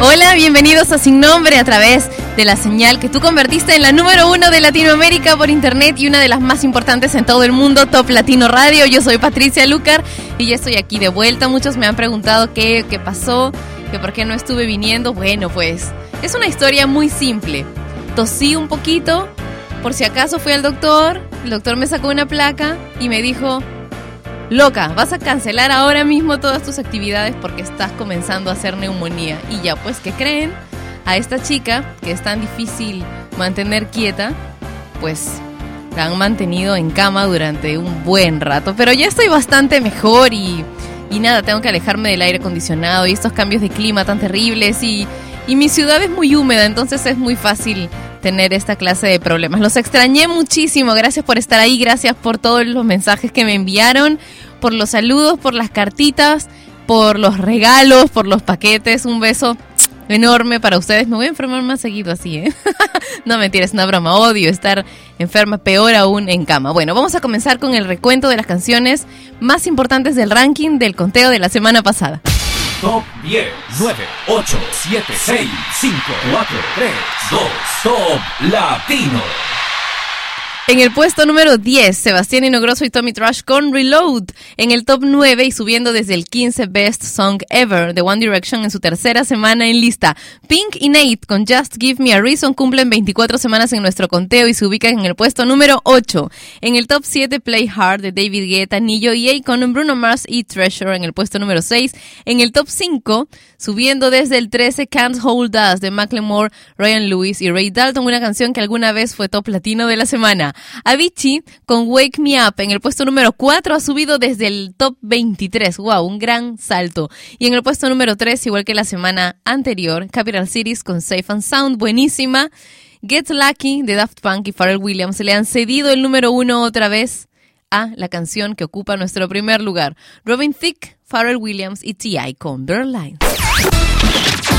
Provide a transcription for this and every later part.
Hola, bienvenidos a Sin Nombre a través de la señal que tú convertiste en la número uno de Latinoamérica por internet y una de las más importantes en todo el mundo, Top Latino Radio. Yo soy Patricia Lucar y ya estoy aquí de vuelta. Muchos me han preguntado qué, qué pasó, que por qué no estuve viniendo. Bueno, pues es una historia muy simple. Tosí un poquito, por si acaso fui al doctor, el doctor me sacó una placa y me dijo, Loca, vas a cancelar ahora mismo todas tus actividades porque estás comenzando a hacer neumonía. Y ya, pues, ¿qué creen? A esta chica, que es tan difícil mantener quieta, pues la han mantenido en cama durante un buen rato. Pero ya estoy bastante mejor y, y nada, tengo que alejarme del aire acondicionado y estos cambios de clima tan terribles. Y, y mi ciudad es muy húmeda, entonces es muy fácil tener esta clase de problemas. Los extrañé muchísimo, gracias por estar ahí, gracias por todos los mensajes que me enviaron, por los saludos, por las cartitas, por los regalos, por los paquetes. Un beso enorme para ustedes. Me voy a enfermar más seguido así, ¿eh? no mentira, es una broma. Odio estar enferma, peor aún en cama. Bueno, vamos a comenzar con el recuento de las canciones más importantes del ranking del conteo de la semana pasada. Top 10, 9, 8, 7, 6, 5, 4, 3, 2, Top Latino. En el puesto número 10, Sebastián Inogroso y Tommy Trash con Reload. En el top 9 y subiendo desde el 15 Best Song Ever de One Direction en su tercera semana en lista. Pink y Nate con Just Give Me a Reason cumplen 24 semanas en nuestro conteo y se ubican en el puesto número 8. En el top 7, Play Hard de David Guetta, Nillo y A con Bruno Mars y Treasure en el puesto número 6. En el top 5, subiendo desde el 13, Can't Hold Us de Macklemore, Ryan Lewis y Ray Dalton, una canción que alguna vez fue top latino de la semana. Avicii con Wake Me Up en el puesto número 4 ha subido desde el top 23. Wow, un gran salto. Y en el puesto número 3, igual que la semana anterior, Capital Cities con Safe and Sound, buenísima. Get Lucky de Daft Punk y Pharrell Williams le han cedido el número 1 otra vez a la canción que ocupa nuestro primer lugar. Robin Thicke, Pharrell Williams y T.I. con Berlines.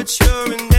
but you're in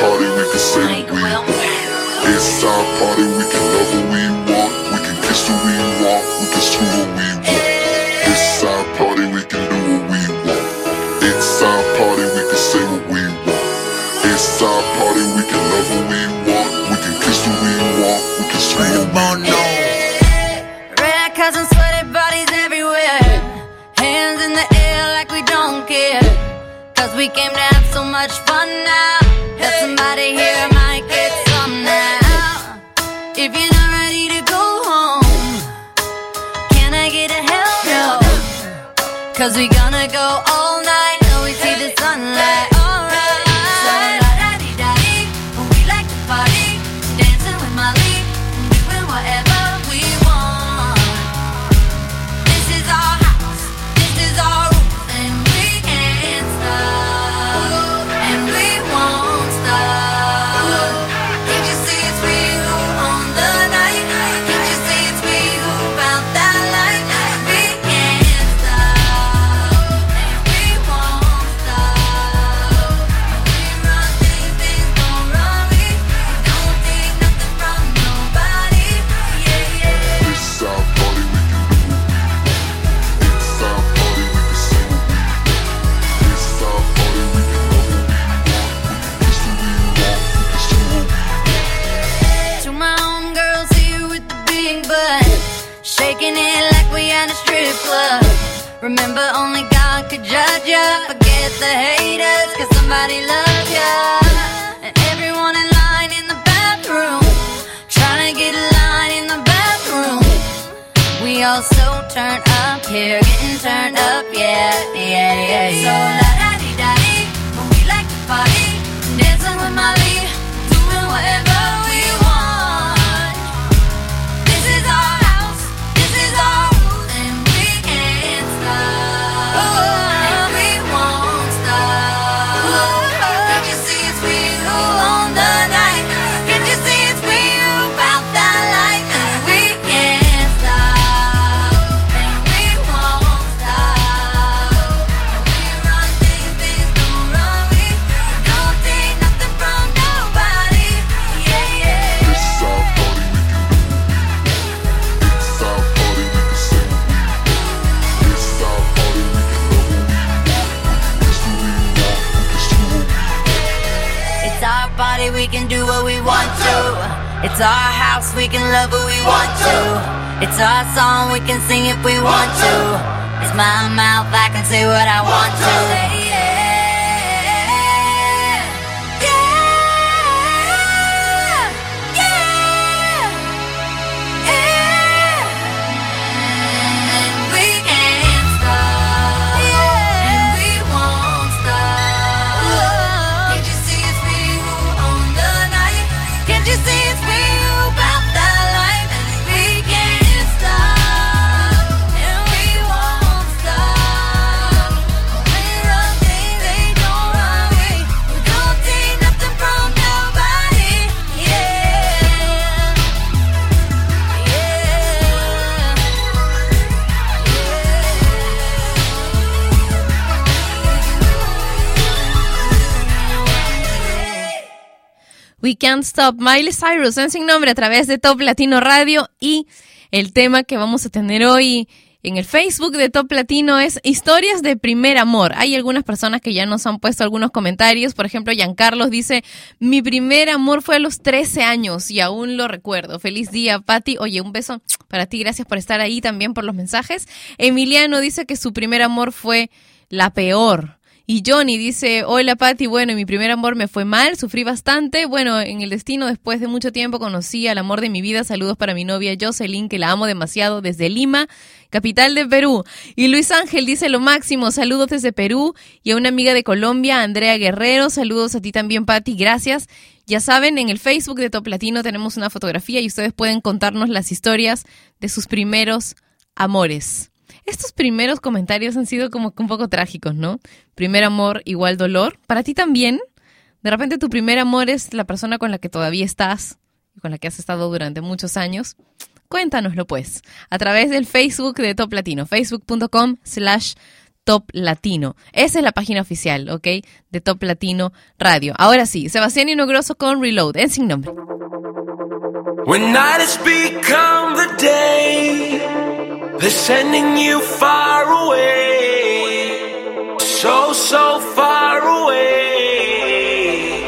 party, we can say we. It's our party, we can We Can't Stop, Miley Cyrus en Sin Nombre a través de Top Latino Radio y el tema que vamos a tener hoy en el Facebook de Top Latino es historias de primer amor. Hay algunas personas que ya nos han puesto algunos comentarios, por ejemplo, Giancarlos dice, mi primer amor fue a los 13 años y aún lo recuerdo. Feliz día, Patti. Oye, un beso para ti, gracias por estar ahí también por los mensajes. Emiliano dice que su primer amor fue la peor. Y Johnny dice, hola Patti, bueno, mi primer amor me fue mal, sufrí bastante. Bueno, en el destino, después de mucho tiempo, conocí al amor de mi vida. Saludos para mi novia Jocelyn, que la amo demasiado desde Lima, capital de Perú. Y Luis Ángel dice lo máximo, saludos desde Perú. Y a una amiga de Colombia, Andrea Guerrero, saludos a ti también, Patti, gracias. Ya saben, en el Facebook de Top Latino tenemos una fotografía y ustedes pueden contarnos las historias de sus primeros amores. Estos primeros comentarios han sido como que un poco trágicos, ¿no? Primer amor igual dolor. Para ti también. De repente tu primer amor es la persona con la que todavía estás y con la que has estado durante muchos años. Cuéntanoslo pues, a través del Facebook de Top Latino, facebook.com slash Top Latino. Esa es la página oficial, ¿ok? De Top Latino Radio. Ahora sí, Sebastián Inogroso con Reload, en sin nombre. When the day, they're sending you far away. So, so far away.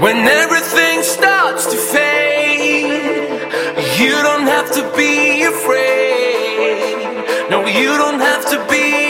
When everything starts to fade, you don't have to be afraid. No, you don't have to be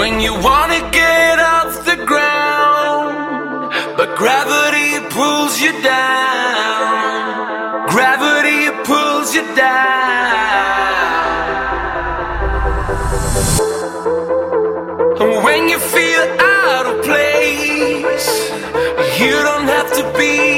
When you wanna get off the ground, but gravity pulls you down. Gravity pulls you down. And when you feel out of place, you don't have to be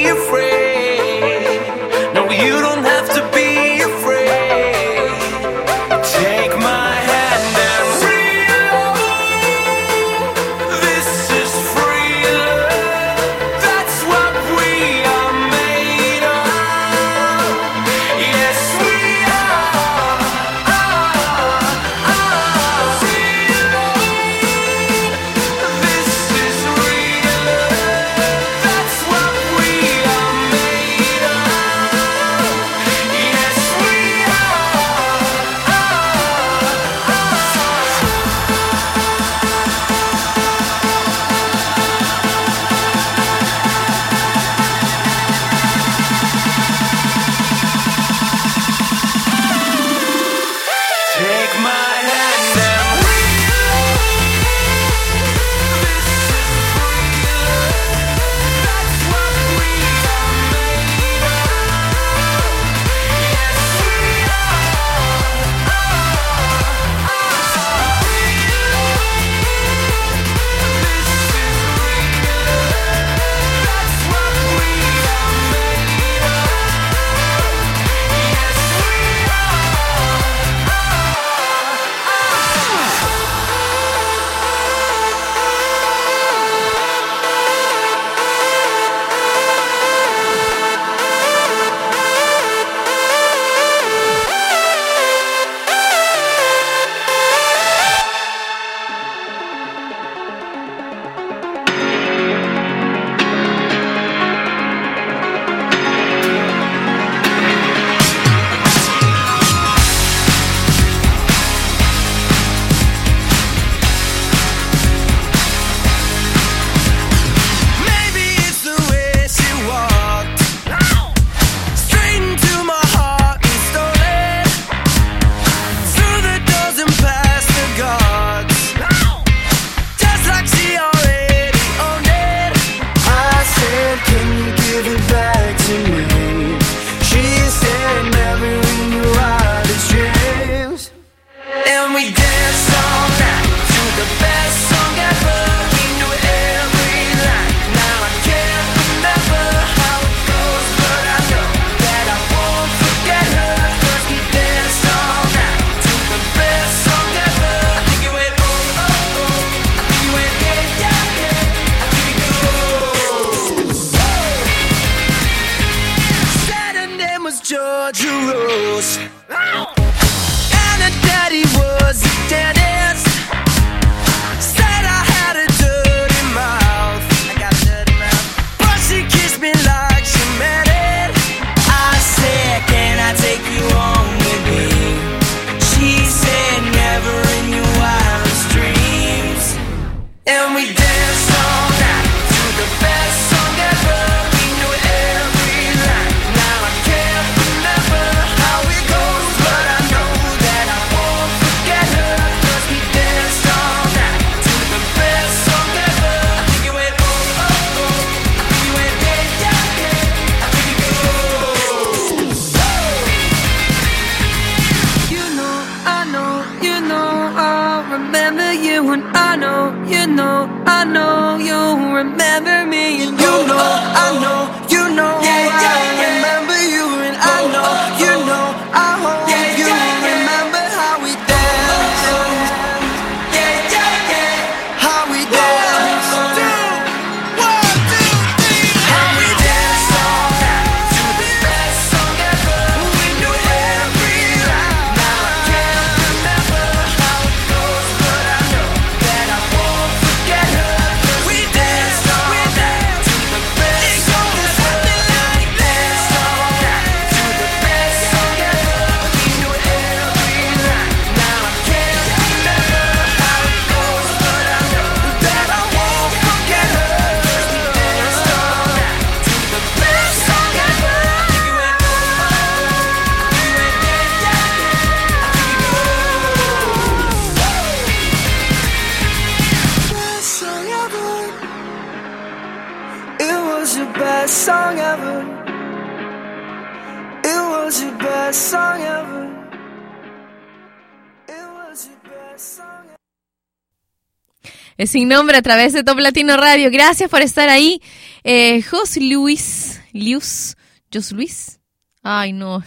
Sin nombre a través de Top Latino Radio. Gracias por estar ahí. Eh, Jos Luis. Lius. Jos Luis. Ay, no.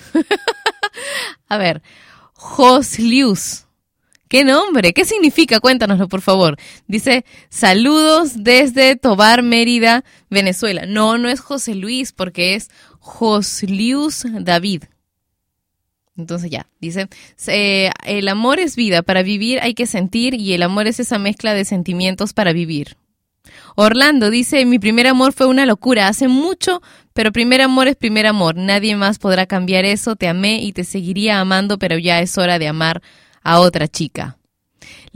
a ver. Jos Lius. ¿Qué nombre? ¿Qué significa? Cuéntanoslo, por favor. Dice, saludos desde Tobar, Mérida, Venezuela. No, no es José Luis, porque es Joslius David. Entonces ya, dice, eh, el amor es vida, para vivir hay que sentir y el amor es esa mezcla de sentimientos para vivir. Orlando dice, mi primer amor fue una locura, hace mucho, pero primer amor es primer amor, nadie más podrá cambiar eso, te amé y te seguiría amando, pero ya es hora de amar a otra chica.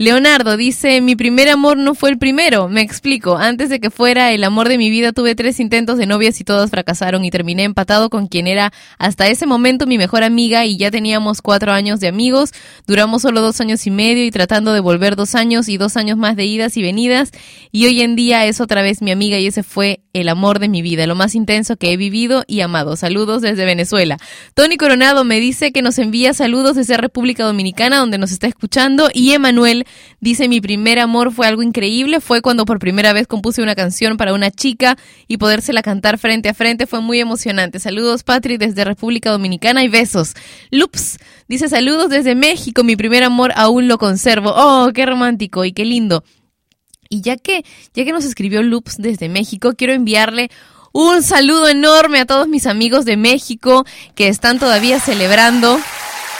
Leonardo dice, mi primer amor no fue el primero, me explico, antes de que fuera el amor de mi vida tuve tres intentos de novias y todas fracasaron y terminé empatado con quien era hasta ese momento mi mejor amiga y ya teníamos cuatro años de amigos, duramos solo dos años y medio y tratando de volver dos años y dos años más de idas y venidas y hoy en día es otra vez mi amiga y ese fue el amor de mi vida, lo más intenso que he vivido y amado. Saludos desde Venezuela. Tony Coronado me dice que nos envía saludos desde República Dominicana donde nos está escuchando y Emanuel dice mi primer amor fue algo increíble, fue cuando por primera vez compuse una canción para una chica y podérsela cantar frente a frente fue muy emocionante. Saludos Patri desde República Dominicana y besos. Lups dice saludos desde México, mi primer amor aún lo conservo. Oh, qué romántico y qué lindo. Y ya que, ya que nos escribió Loops desde México, quiero enviarle un saludo enorme a todos mis amigos de México que están todavía celebrando,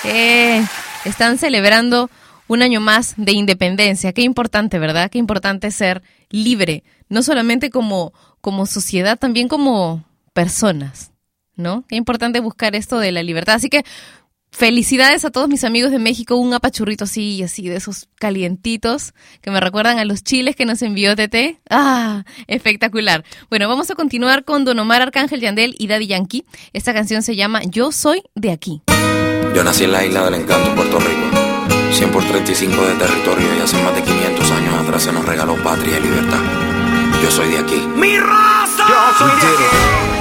eh, están celebrando un año más de independencia. Qué importante, ¿verdad? Qué importante ser libre, no solamente como, como sociedad, también como personas, ¿no? Qué importante buscar esto de la libertad. Así que Felicidades a todos mis amigos de México, un apachurrito así, así de esos calientitos que me recuerdan a los chiles que nos envió TT. ¡Ah! Espectacular. Bueno, vamos a continuar con Don Omar Arcángel Yandel y Daddy Yankee. Esta canción se llama Yo soy de aquí. Yo nací en la isla del encanto, Puerto Rico. 100 por 35 de territorio y hace más de 500 años atrás se nos regaló patria y libertad. Yo soy de aquí. ¡Mi raza! Yo soy de aquí.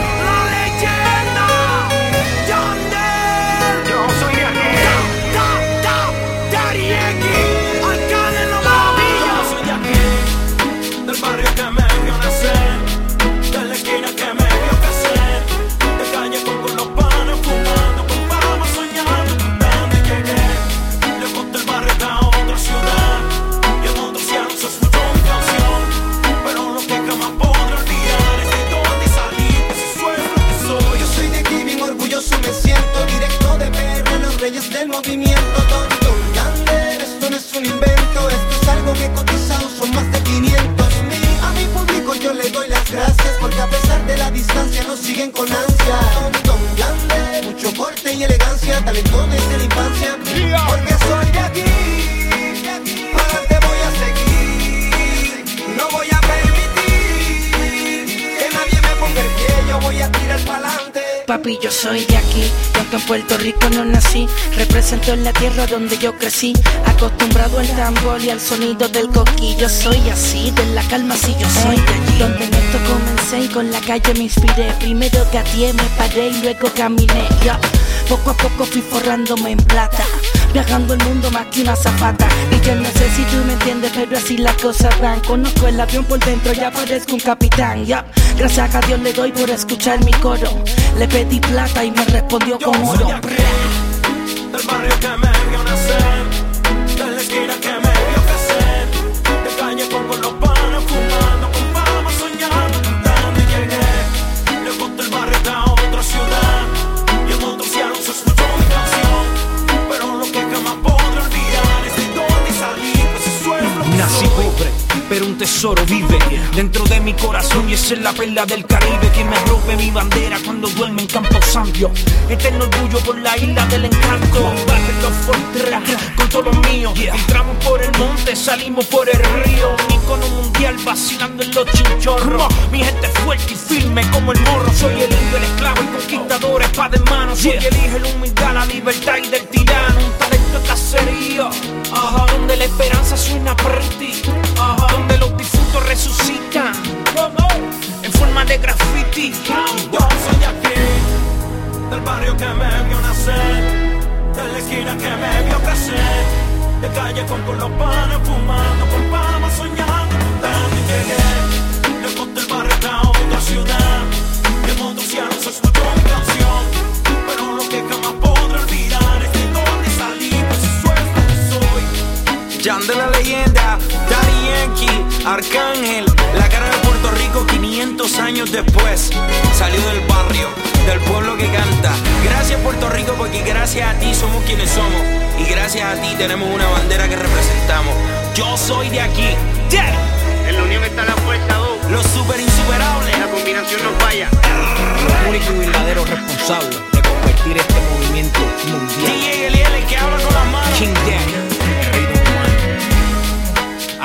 Yo soy de aquí. Y aunque en Puerto Rico no nací, represento en la tierra donde yo crecí. Acostumbrado al tambor y al sonido del coquillo. Soy así, de la calma, si yo soy de allí. Donde en esto comencé y con la calle me inspiré. Primero gateé, me paré y luego caminé. ya. Poco a poco fui forrándome en plata. Viajando el mundo más que una zapata. Y yo no sé si tú me entiendes, pero así las cosas van. Conozco el avión por dentro, ya parezco un capitán. ya. Gracias a Dios le doy por escuchar mi coro. Le pedí plata y me respondió con oro. Del barrio que me vio nacer, pero un tesoro vive dentro de mi corazón y esa es la perla del Caribe que me rompe mi bandera cuando duerme en Campo Santo. Eterno orgullo por la isla del encanto. Barrio Fortera, con todo lo mío. Entramos por el monte, salimos por el río. Un icono mundial vacilando en los chinchorros. Mi gente fuerte y firme como el morro. Soy el indio, el esclavo, el conquistador, espada en mano. Soy el hijo, el humildad, la libertad y del tirano. Cacerío. Ajá, donde la esperanza suena pretty. Ajá, donde los difuntos resucitan. En forma de graffiti. Yo soy aquí, del barrio que me vio nacer, de la esquina que me vio crecer, de calle con, los panes fumando, con palmas soñando, y llegué, lejos del barrio a otra ciudad, en otro cielo se escuchó Jan de la leyenda, Daddy Yankee, Arcángel, la cara de Puerto Rico 500 años después. Salió del barrio, del pueblo que canta. Gracias Puerto Rico porque gracias a ti somos quienes somos. Y gracias a ti tenemos una bandera que representamos. Yo soy de aquí. Yeah. En la unión está la fuerza, dos. Los super insuperables. La combinación no falla. Único y verdadero responsable de convertir este movimiento mundial. DJ Eliel, el que habla con las manos. King Daniel,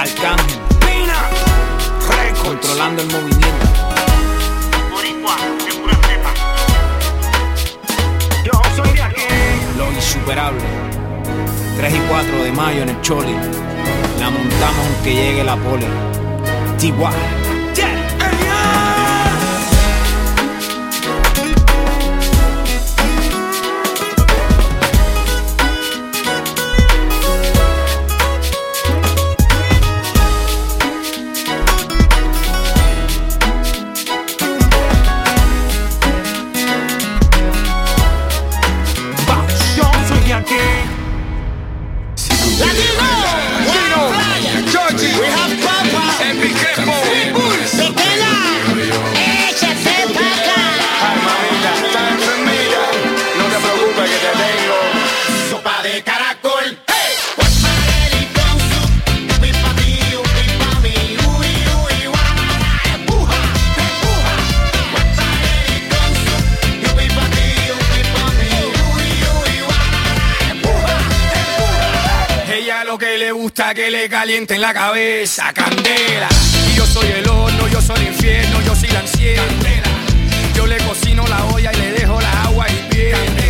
Arcángel. Controlando el movimiento. Boricua, de pura cepa. Yo soy de aquí. Lo insuperable. 3 y 4 de mayo en el Choli. La montamos aunque llegue la poli. TY. Gusta que le calienten la cabeza, candela. Y yo soy el horno, yo soy el infierno, yo soy la enciendo. Yo le cocino la olla y le dejo la agua hirviendo.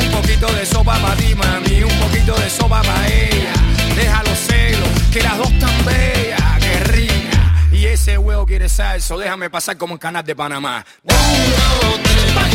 Un poquito de sopa para ti, mami, un poquito de sopa para ella. Deja los celos, que las dos tan bellas, que rica. Y ese huevo quiere salso, déjame pasar como en canal de Panamá. Sopa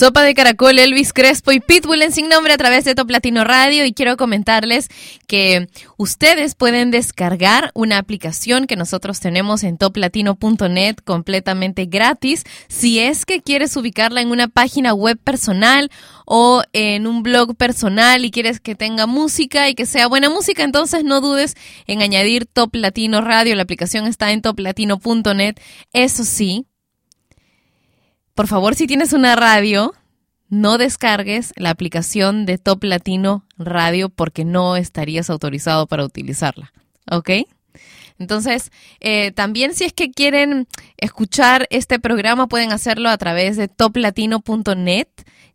Sopa de Caracol, Elvis Crespo y Pitbull en Sin Nombre a través de Top Latino Radio y quiero comentarles que ustedes pueden descargar una aplicación que nosotros tenemos en toplatino.net completamente gratis si es que quieres ubicarla en una página web personal o en un blog personal y quieres que tenga música y que sea buena música, entonces no dudes en añadir Top Latino Radio. La aplicación está en toplatino.net. Eso sí, por favor, si tienes una radio, no descargues la aplicación de Top Latino Radio porque no estarías autorizado para utilizarla. ¿Ok? Entonces, eh, también si es que quieren escuchar este programa, pueden hacerlo a través de toplatino.net,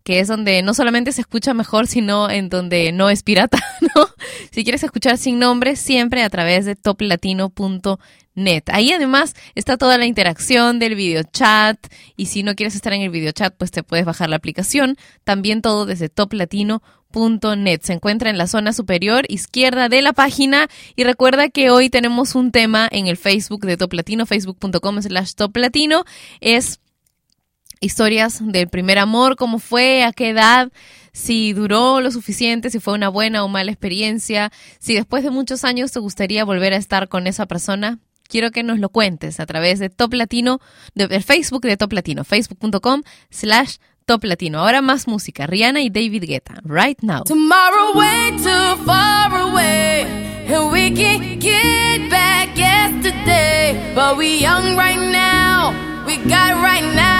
que es donde no solamente se escucha mejor, sino en donde no es pirata, ¿no? Si quieres escuchar sin nombre, siempre a través de toplatino.net. Ahí además está toda la interacción del video chat y si no quieres estar en el video chat, pues te puedes bajar la aplicación. También todo desde toplatino.net. Se encuentra en la zona superior izquierda de la página y recuerda que hoy tenemos un tema en el Facebook de Top Latino, facebook.com slash Top Latino. Es historias del primer amor, cómo fue, a qué edad, si duró lo suficiente, si fue una buena o mala experiencia, si después de muchos años te gustaría volver a estar con esa persona. Quiero que nos lo cuentes a través de Top Latino, del Facebook de Top Latino, facebook.com slash Top Latino. Ahora más música, Rihanna y David Guetta, right now. Tomorrow way too far away, and we can get back yesterday. But we young right now, we got right now,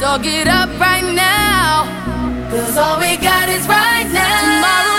so get up right now. Cause all we got is right now. Tomorrow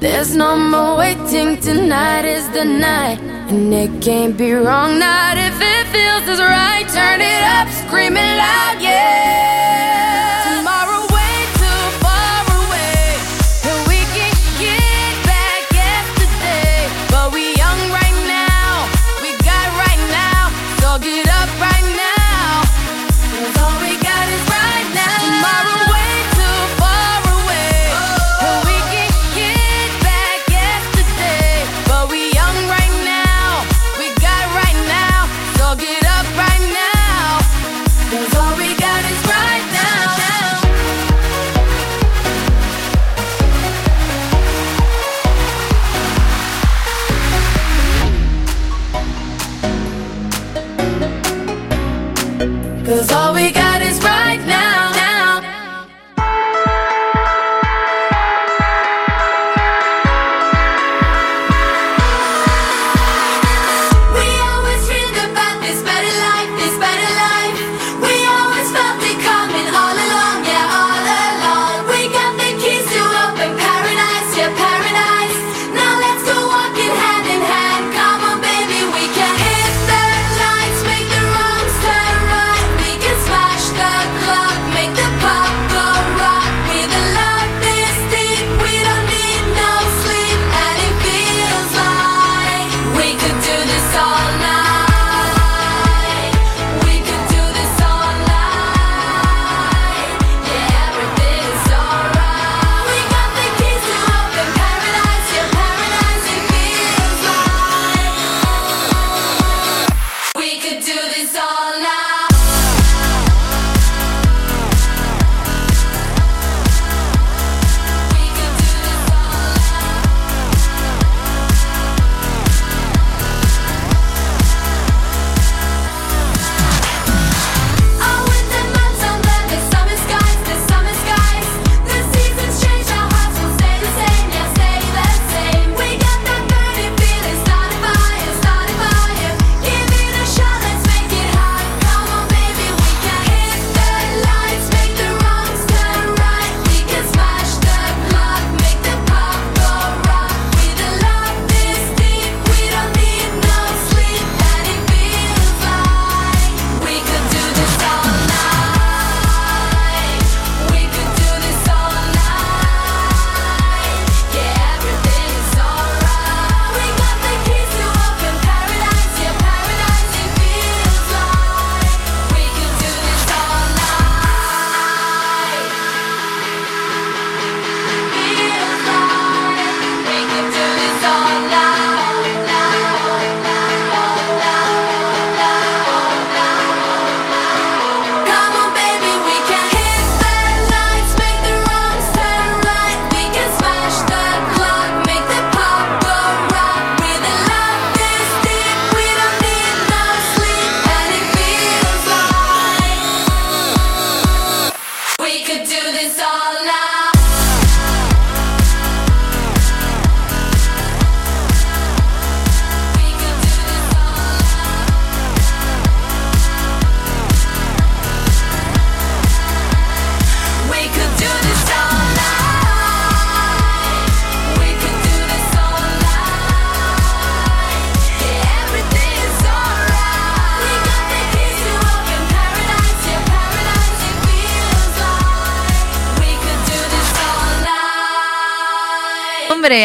There's no more waiting. Tonight is the night. And it can't be wrong, not if it feels as right. Turn it up, screaming loud, yeah.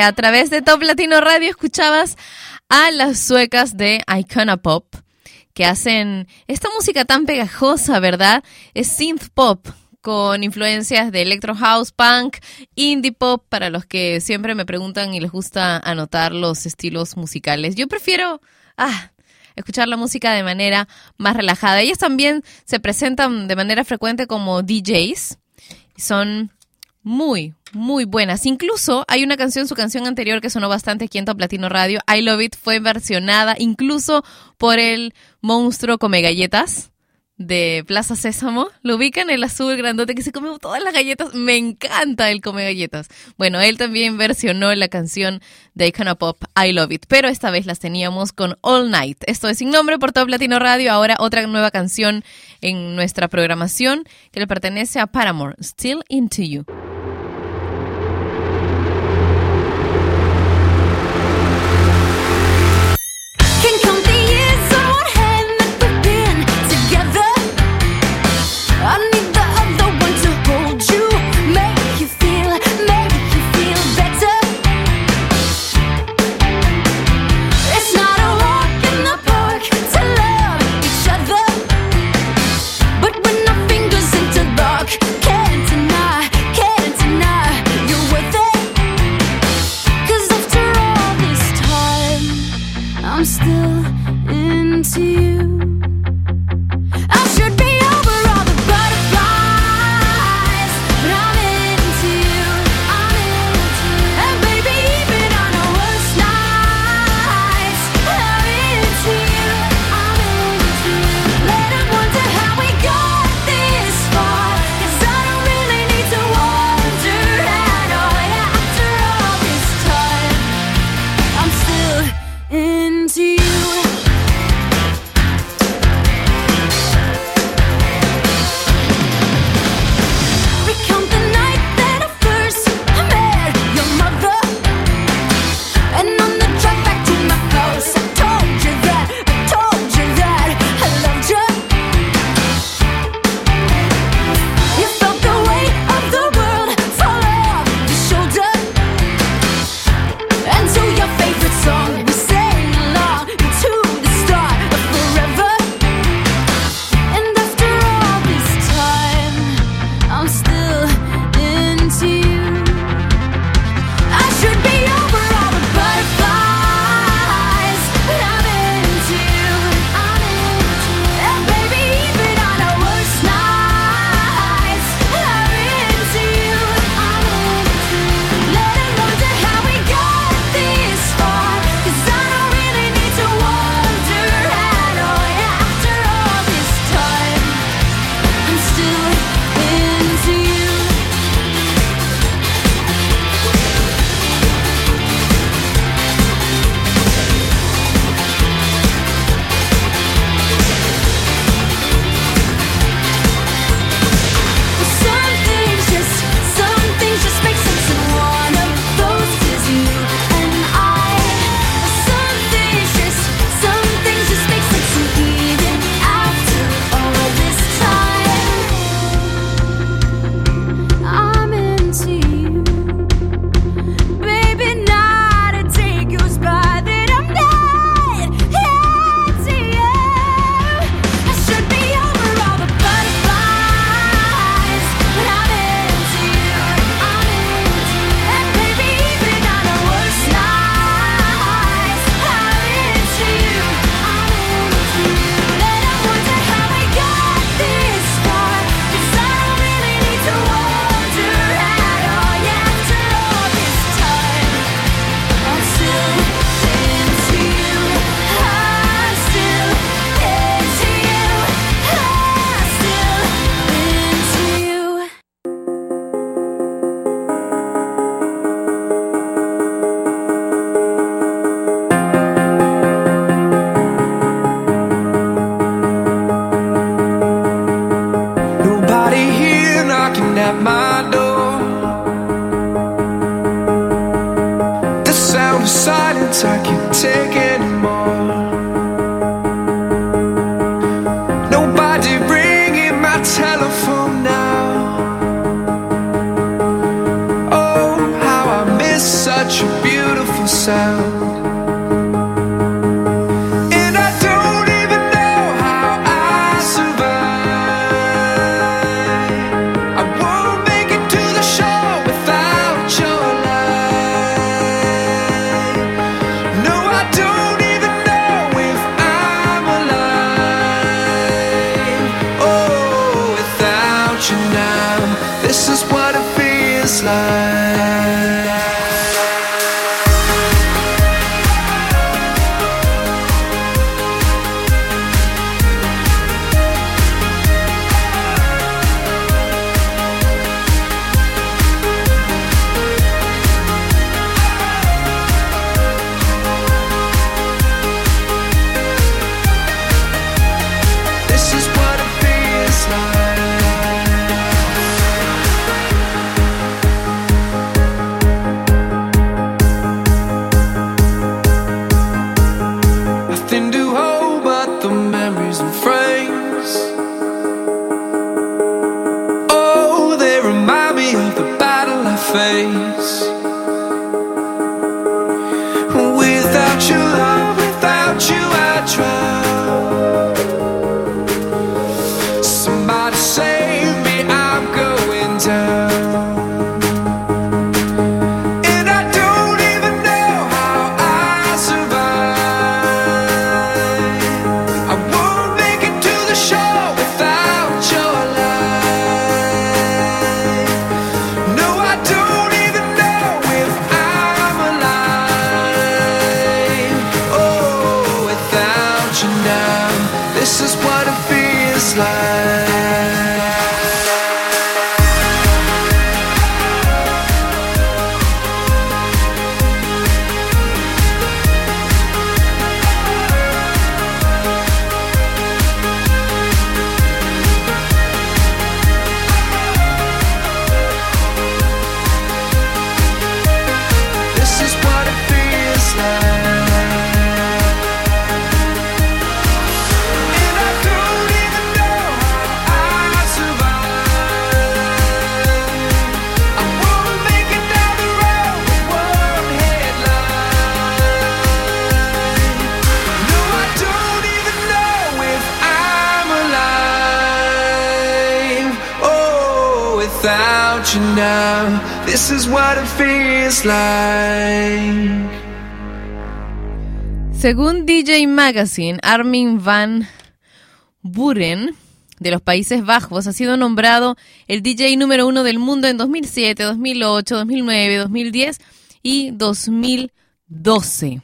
a través de Top Latino Radio escuchabas a las suecas de Icona Pop que hacen esta música tan pegajosa, ¿verdad? Es synth pop con influencias de electro house, punk, indie pop para los que siempre me preguntan y les gusta anotar los estilos musicales. Yo prefiero ah, escuchar la música de manera más relajada. Ellas también se presentan de manera frecuente como DJs. Son muy, muy buenas. Incluso hay una canción, su canción anterior que sonó bastante aquí en Top Latino Radio, I Love It, fue versionada incluso por el monstruo come galletas de Plaza Sésamo. Lo ubican el azul grandote que se come todas las galletas. Me encanta el come galletas. Bueno, él también versionó la canción de Icona Pop, I Love It, pero esta vez las teníamos con All Night. Esto es sin nombre por Top Latino Radio. Ahora otra nueva canción en nuestra programación que le pertenece a Paramore, Still Into You. Magazine, Armin van Buren, de los Países Bajos, ha sido nombrado el DJ número uno del mundo en 2007, 2008, 2009, 2010 y 2012.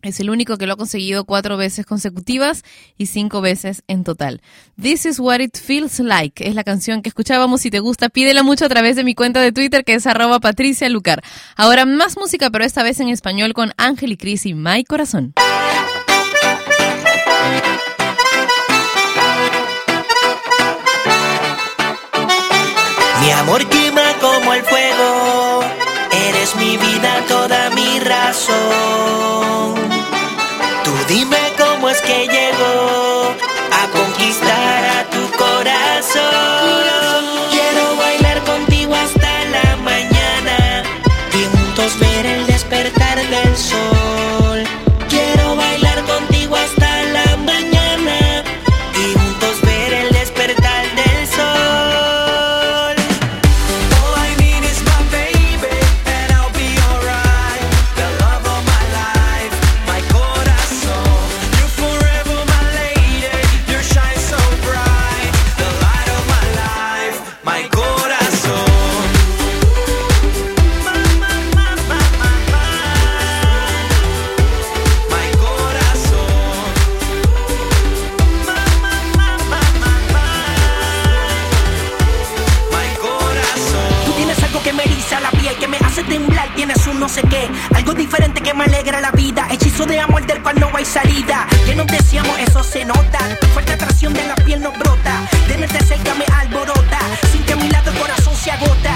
Es el único que lo ha conseguido cuatro veces consecutivas y cinco veces en total. This is what it feels like. Es la canción que escuchábamos. Si te gusta, pídela mucho a través de mi cuenta de Twitter que es arroba Lucar. Ahora más música, pero esta vez en español con Ángel y Cris y My Corazón. Mi amor quema como el fuego, eres mi vida, toda mi razón. Tú dime cómo es que llego a conquistar a tu corazón. lazo de amor del cual no hay salida. Que nos deseamos, eso se nota. Tu fuerte atracción de la piel nos brota. Tenerte cerca me alborota. Sin que a mi lado el corazón se agota.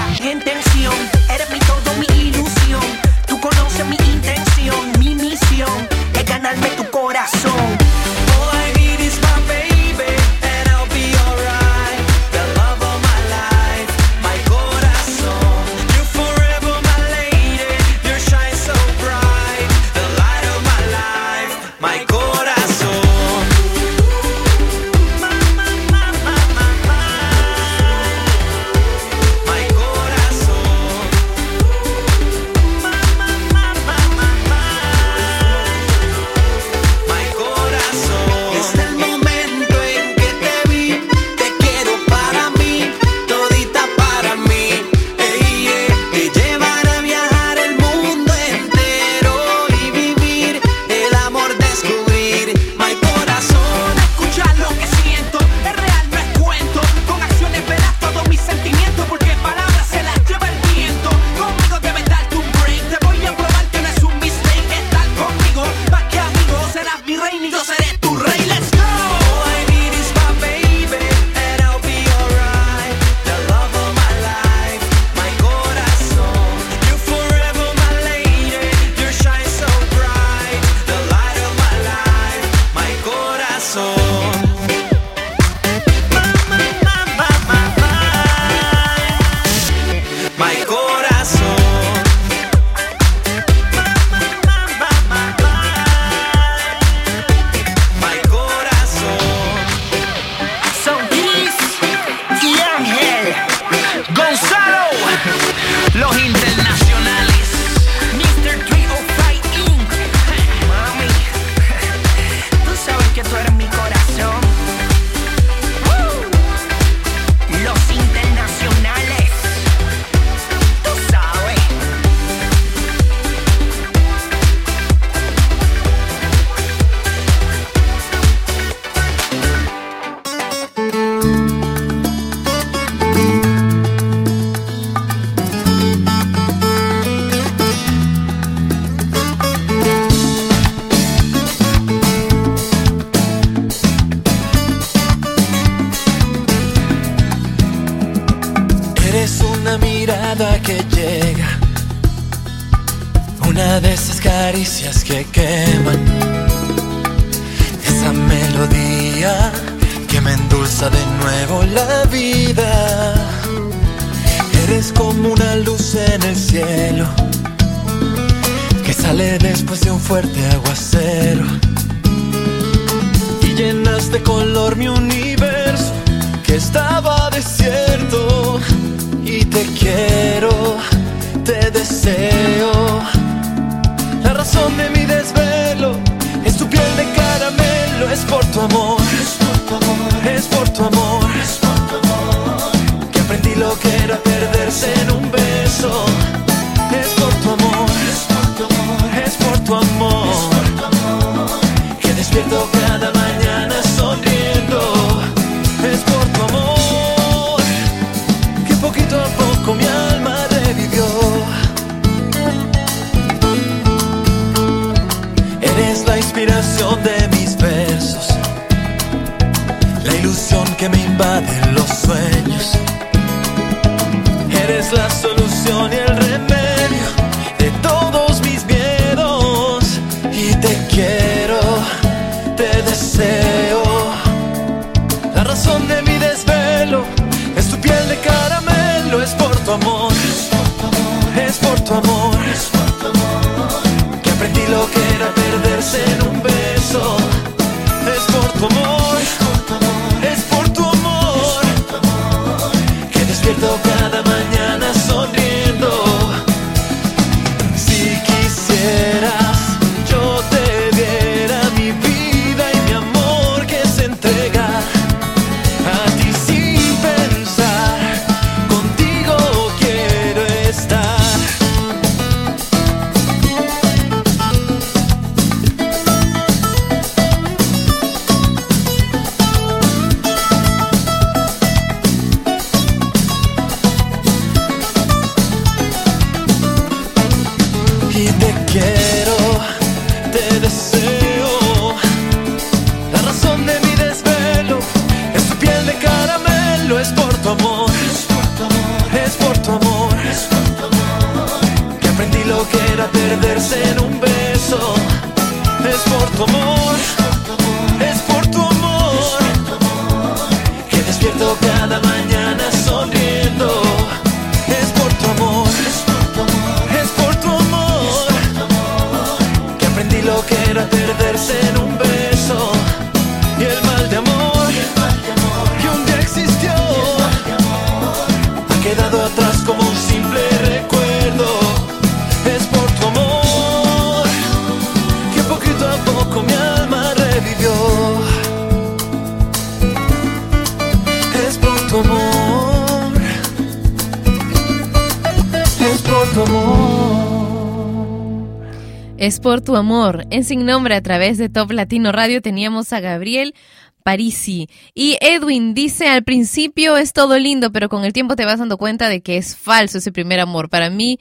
Es por tu amor. En Sin Nombre, a través de Top Latino Radio, teníamos a Gabriel Parisi. Y Edwin dice, al principio es todo lindo, pero con el tiempo te vas dando cuenta de que es falso ese primer amor. Para mí,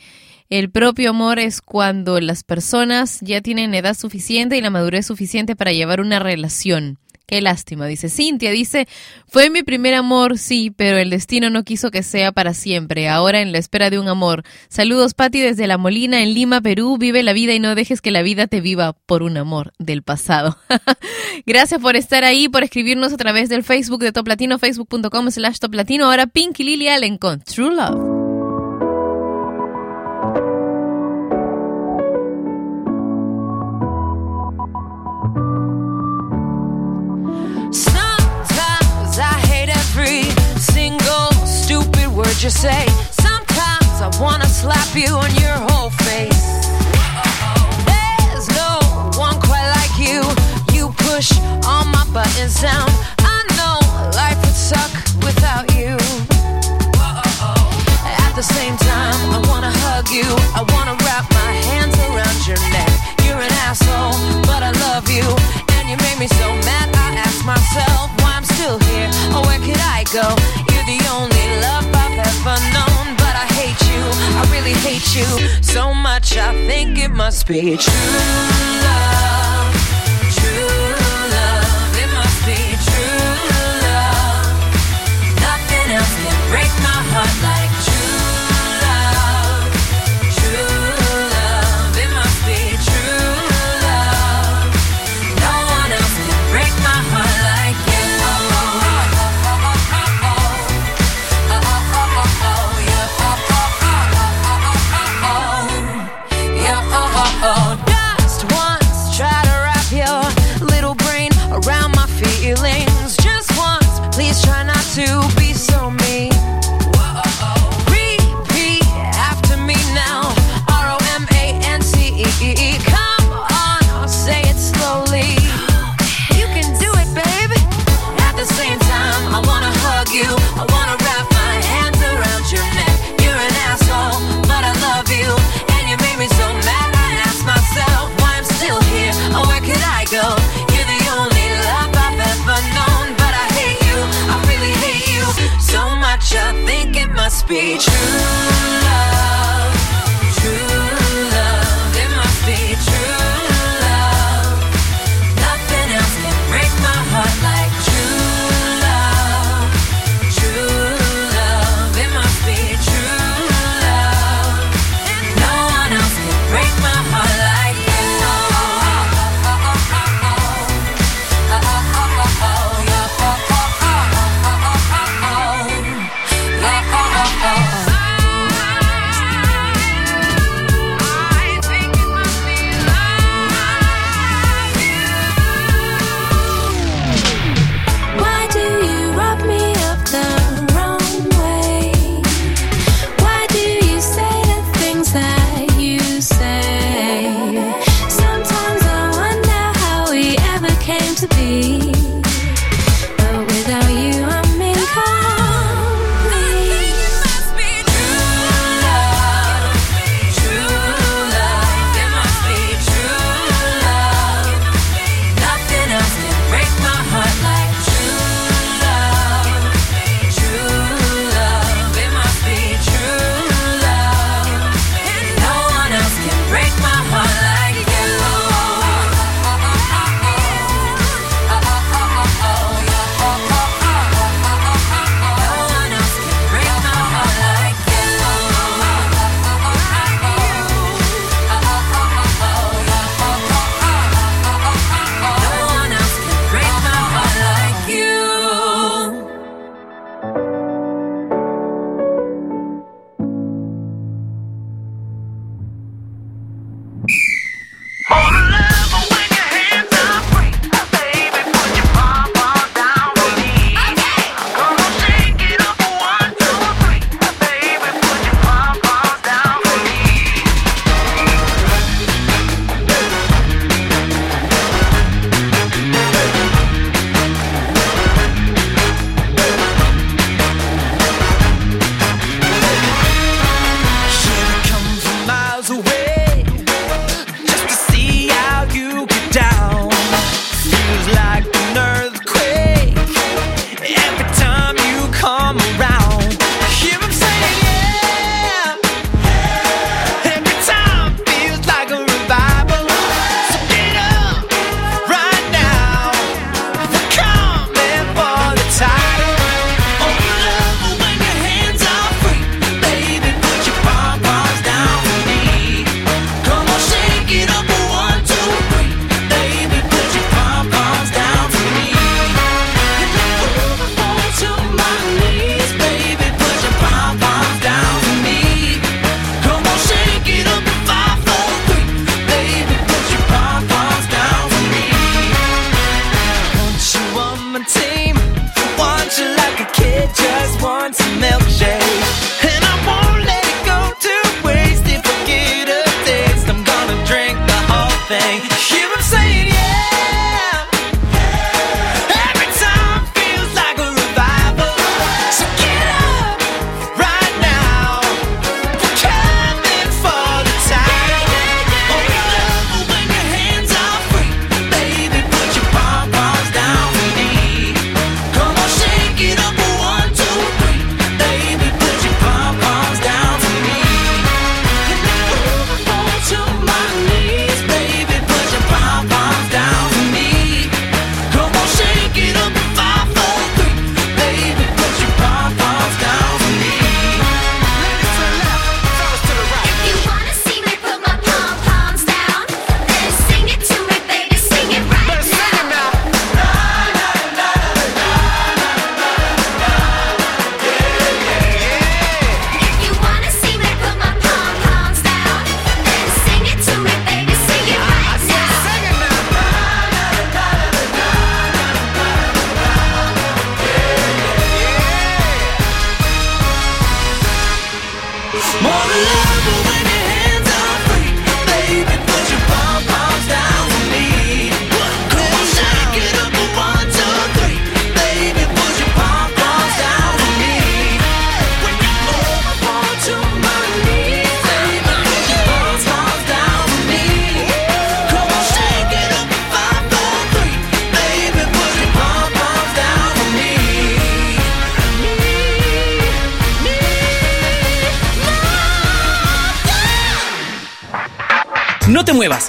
el propio amor es cuando las personas ya tienen edad suficiente y la madurez suficiente para llevar una relación. Qué lástima, dice Cintia. Dice, fue mi primer amor, sí, pero el destino no quiso que sea para siempre. Ahora en la espera de un amor. Saludos, Patti, desde La Molina, en Lima, Perú. Vive la vida y no dejes que la vida te viva por un amor del pasado. Gracias por estar ahí, por escribirnos a través del Facebook de Top Latino, facebook.com slash Top Latino. Ahora Pinky Lily Allen con True Love. Sometimes I hate every single stupid word you say. Sometimes I wanna slap you on your whole face. There's no one quite like you. You push all my buttons down. I know life would suck without you. At the same time, I wanna hug you. I wanna wrap my hands around your neck. You're an asshole, but I love you. And you made me so mad, ask myself why I'm still here. Or where could I go? You're the only love I've ever known. But I hate you, I really hate you so much. I think it must be true love. True be true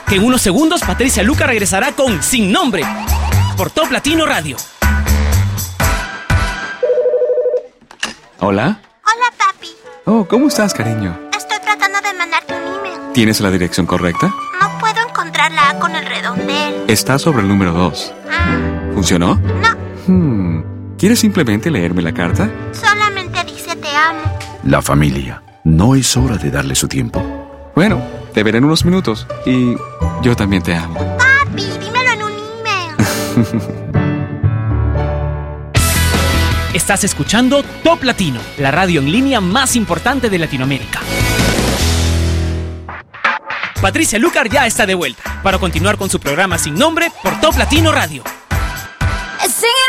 que en unos segundos Patricia Luca regresará con Sin Nombre por Top Latino Radio. Hola. Hola, papi. Oh, ¿cómo estás, cariño? Estoy tratando de mandarte un email. ¿Tienes la dirección correcta? No puedo encontrar la A con el redondel. Está sobre el número 2. ¿Funcionó? No, Hmm. ¿Quieres simplemente leerme la carta? solamente dice te amo. La familia. ¿No es hora de darle su tiempo? Bueno, te veré en unos minutos. Y yo también te amo. Papi, dímelo en un email. Estás escuchando Top Latino, la radio en línea más importante de Latinoamérica. Patricia Lucar ya está de vuelta para continuar con su programa sin nombre por Top Latino Radio. Singing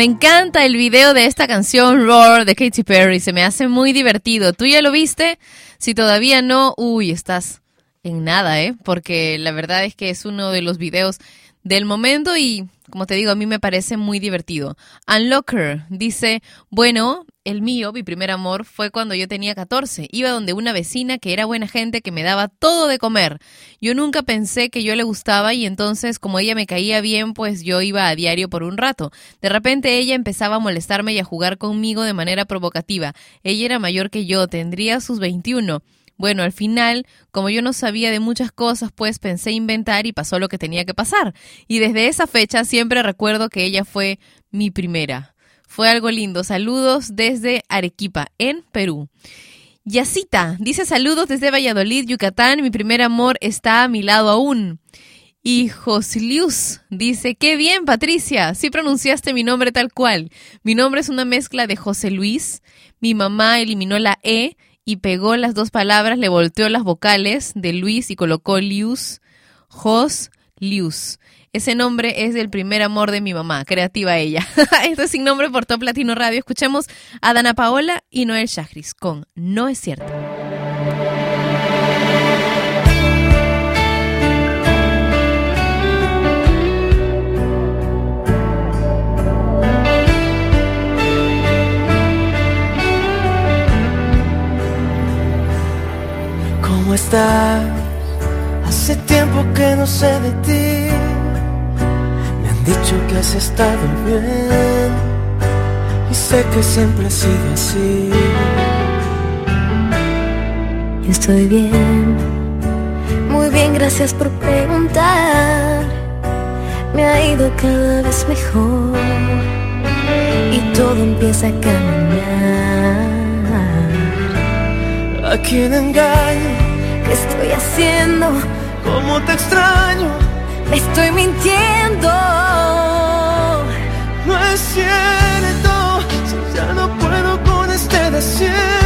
Me encanta el video de esta canción Roar de Katy Perry, se me hace muy divertido. ¿Tú ya lo viste? Si todavía no, uy, estás en nada, ¿eh? Porque la verdad es que es uno de los videos del momento y, como te digo, a mí me parece muy divertido. Unlocker dice, bueno, el mío, mi primer amor, fue cuando yo tenía 14. Iba donde una vecina que era buena gente que me daba todo de comer. Yo nunca pensé que yo le gustaba y entonces como ella me caía bien, pues yo iba a diario por un rato. De repente ella empezaba a molestarme y a jugar conmigo de manera provocativa. Ella era mayor que yo, tendría sus 21. Bueno, al final, como yo no sabía de muchas cosas, pues pensé inventar y pasó lo que tenía que pasar. Y desde esa fecha siempre recuerdo que ella fue mi primera. Fue algo lindo. Saludos desde Arequipa, en Perú. Yacita dice saludos desde Valladolid, Yucatán. Mi primer amor está a mi lado aún. Y Joslius dice, qué bien Patricia, sí pronunciaste mi nombre tal cual. Mi nombre es una mezcla de José Luis. Mi mamá eliminó la E y pegó las dos palabras, le volteó las vocales de Luis y colocó Lius, Jos, Lius. Ese nombre es del primer amor de mi mamá, creativa ella. Esto es sin nombre por Top Latino Radio. Escuchemos a Dana Paola y Noel Shahris con No es cierto. ¿Cómo estás? Hace tiempo que no sé de ti. Dicho que has estado bien. Y sé que siempre ha sido así. Yo estoy bien, muy bien, gracias por preguntar. Me ha ido cada vez mejor y todo empieza a caminar. ¿A quién engaño? ¿Qué estoy haciendo? ¿Cómo te extraño? Estoy mintiendo. No es cierto, ya no puedo con este desierto,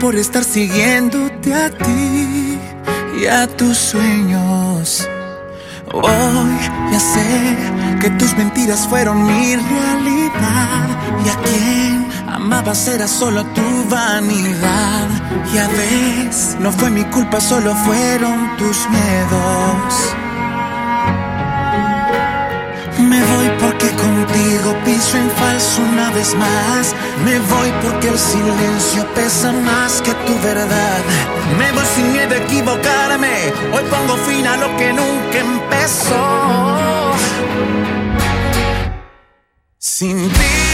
por estar siguiéndote a ti y a tus sueños. Hoy ya sé que tus mentiras fueron mi realidad y a quien amabas era solo tu vanidad. Y a veces no fue mi culpa, solo fueron tus miedos. Me voy porque contigo piso en falso una vez más. Me voy porque el silencio pesa más que tu verdad. Me voy sin miedo a equivocarme. Hoy pongo fin a lo que nunca empezó. Sin ti,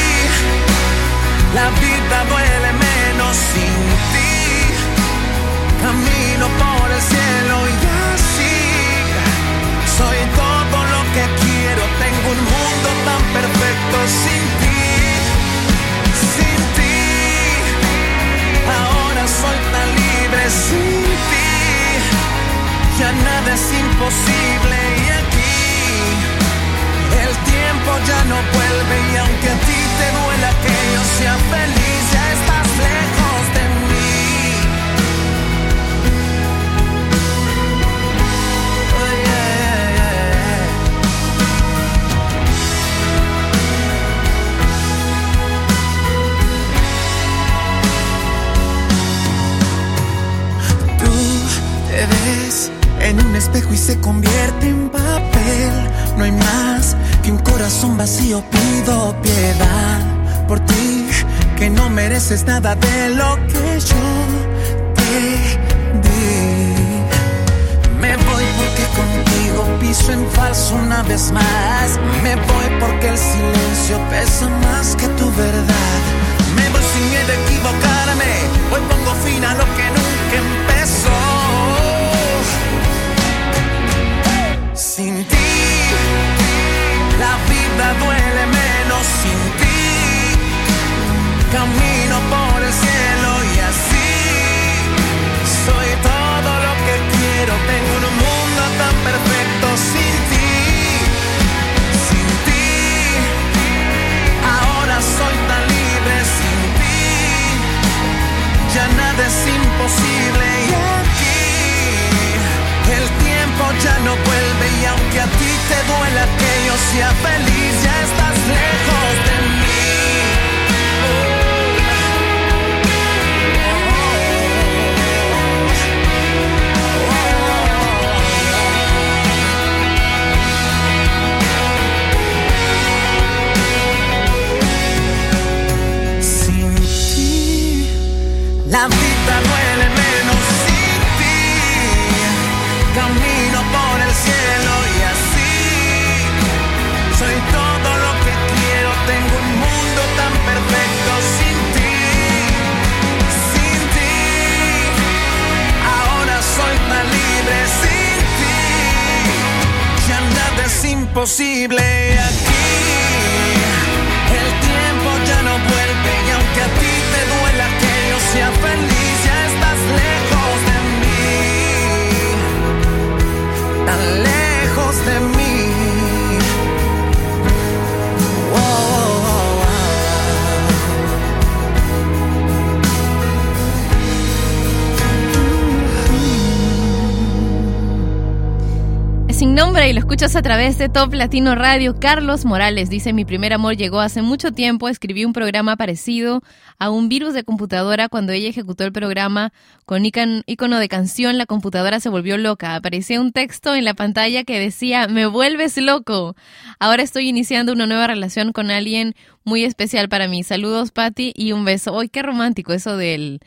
escuchas a través de Top Latino Radio. Carlos Morales dice, mi primer amor llegó hace mucho tiempo, escribí un programa parecido a un virus de computadora. Cuando ella ejecutó el programa con icono de canción, la computadora se volvió loca. Aparecía un texto en la pantalla que decía, me vuelves loco. Ahora estoy iniciando una nueva relación con alguien muy especial para mí. Saludos, Patti, y un beso. ¡Ay, qué romántico eso del,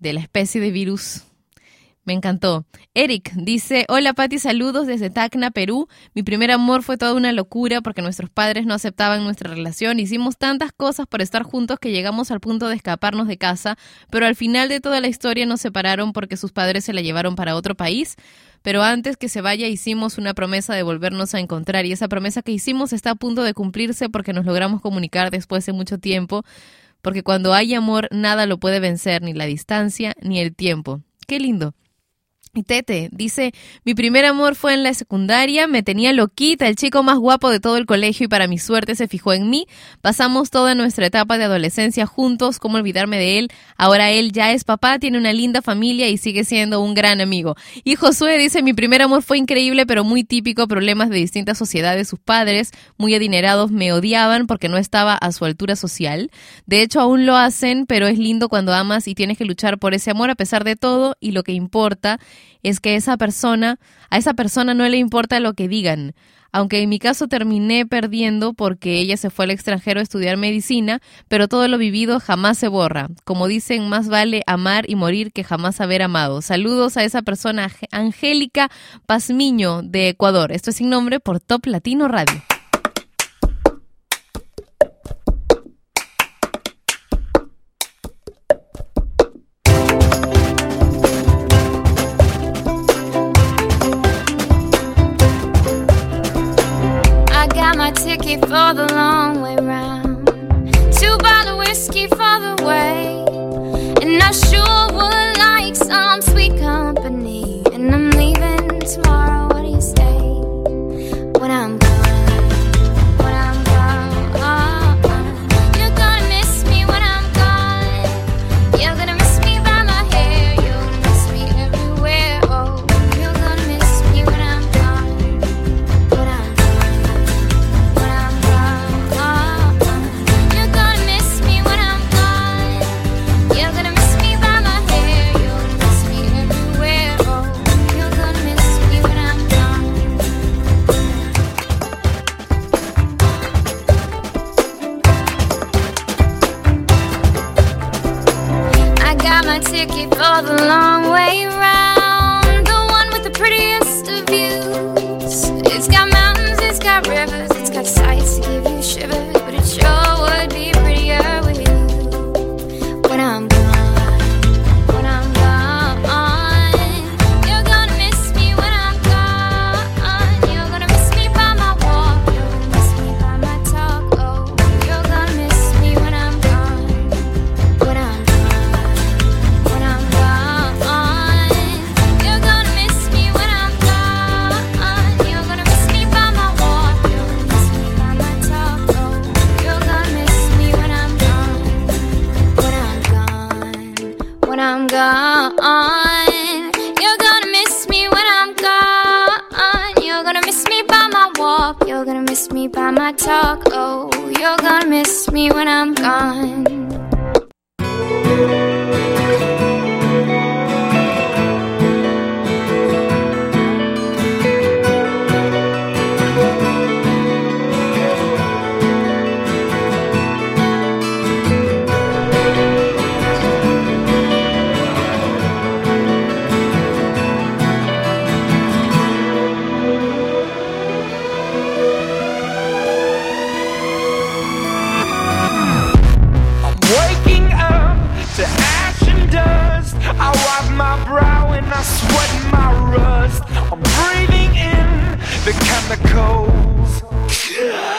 de la especie de virus! Me encantó. Eric dice, hola Patti, saludos desde Tacna, Perú. Mi primer amor fue toda una locura porque nuestros padres no aceptaban nuestra relación. Hicimos tantas cosas por estar juntos que llegamos al punto de escaparnos de casa, pero al final de toda la historia nos separaron porque sus padres se la llevaron para otro país. Pero antes que se vaya hicimos una promesa de volvernos a encontrar y esa promesa que hicimos está a punto de cumplirse porque nos logramos comunicar después de mucho tiempo, porque cuando hay amor nada lo puede vencer, ni la distancia ni el tiempo. Qué lindo. Tete dice, mi primer amor fue en la secundaria, me tenía loquita, el chico más guapo de todo el colegio y para mi suerte se fijó en mí. Pasamos toda nuestra etapa de adolescencia juntos, cómo olvidarme de él. Ahora él ya es papá, tiene una linda familia y sigue siendo un gran amigo. Y Josué dice, mi primer amor fue increíble pero muy típico, problemas de distintas sociedades, sus padres, muy adinerados, me odiaban porque no estaba a su altura social. De hecho aún lo hacen, pero es lindo cuando amas y tienes que luchar por ese amor a pesar de todo y lo que importa es que esa persona, a esa persona no le importa lo que digan. Aunque en mi caso terminé perdiendo porque ella se fue al extranjero a estudiar medicina, pero todo lo vivido jamás se borra. Como dicen, más vale amar y morir que jamás haber amado. Saludos a esa persona, Angélica Pazmiño de Ecuador. Esto es sin nombre por Top Latino Radio. Ticket for the long way round. Two bottle whiskey for the way. And I sure would like some sweet company. And I'm leaving tomorrow. What do you say? When I'm for the long way round, gone, you're gonna miss me when I'm gone. You're gonna miss me by my walk, you're gonna miss me by my talk. Oh, you're gonna miss me when I'm gone. yeah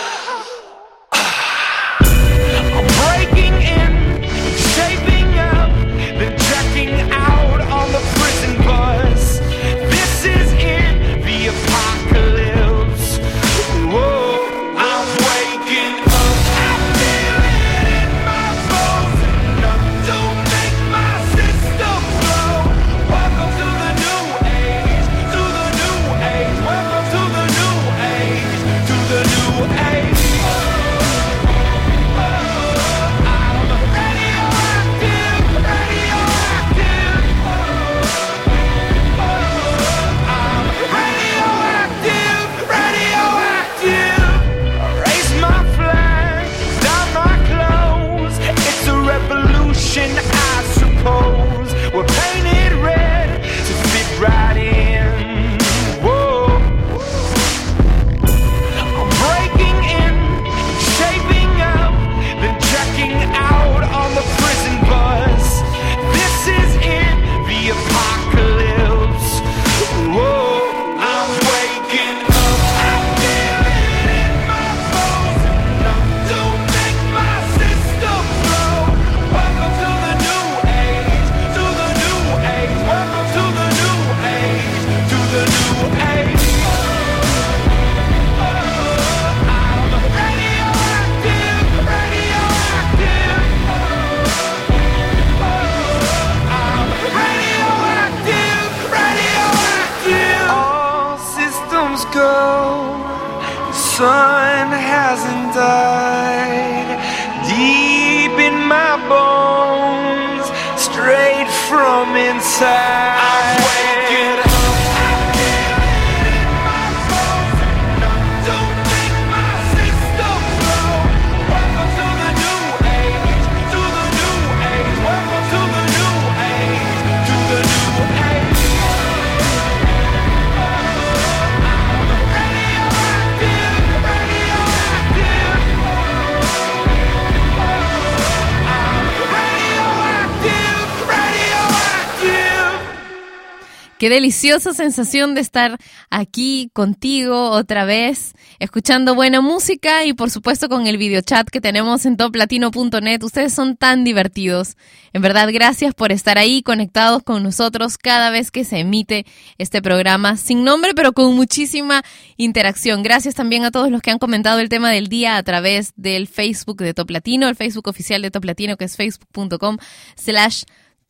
Deliciosa sensación de estar aquí contigo otra vez, escuchando buena música y por supuesto con el videochat que tenemos en toplatino.net. Ustedes son tan divertidos. En verdad, gracias por estar ahí conectados con nosotros cada vez que se emite este programa sin nombre, pero con muchísima interacción. Gracias también a todos los que han comentado el tema del día a través del Facebook de Top Latino el Facebook oficial de Top Latino que es facebook.com slash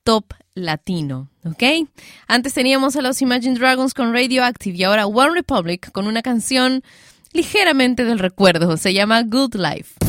Top latino, ¿ok? Antes teníamos a los Imagine Dragons con Radioactive y ahora One Republic con una canción ligeramente del recuerdo, se llama Good Life.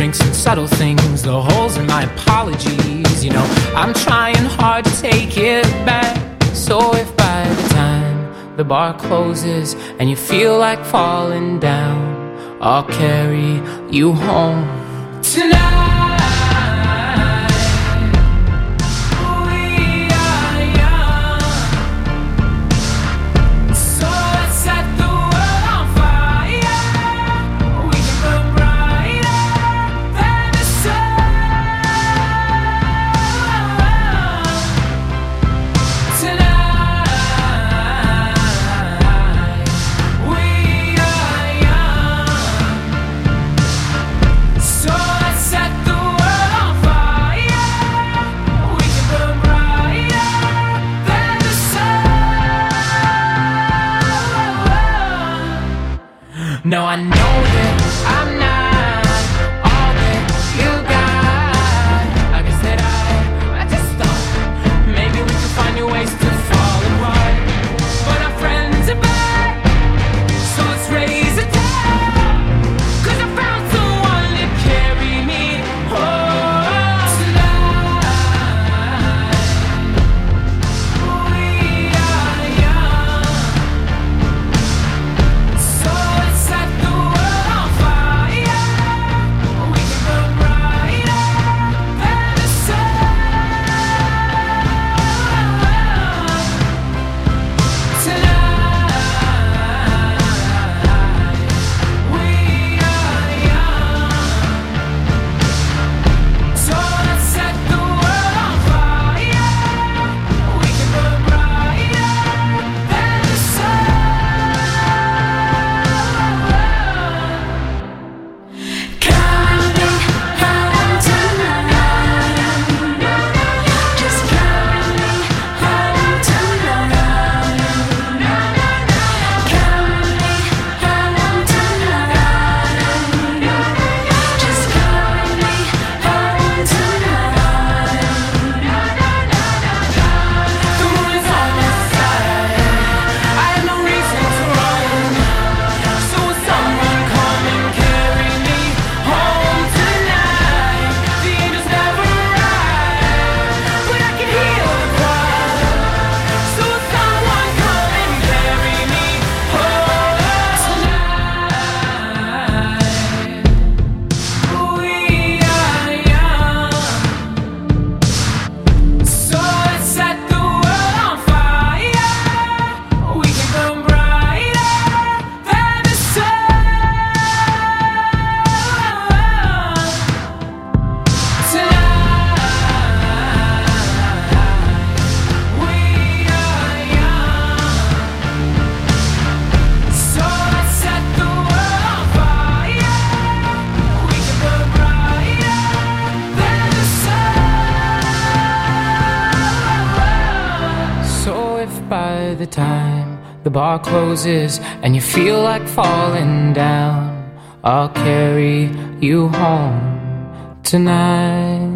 drinks and subtle things, the holes in my apologies, you know, I'm trying hard to take it back. So if by the time the bar closes and you feel like falling down, I'll carry you home tonight. And you feel like falling down, I'll carry you home tonight.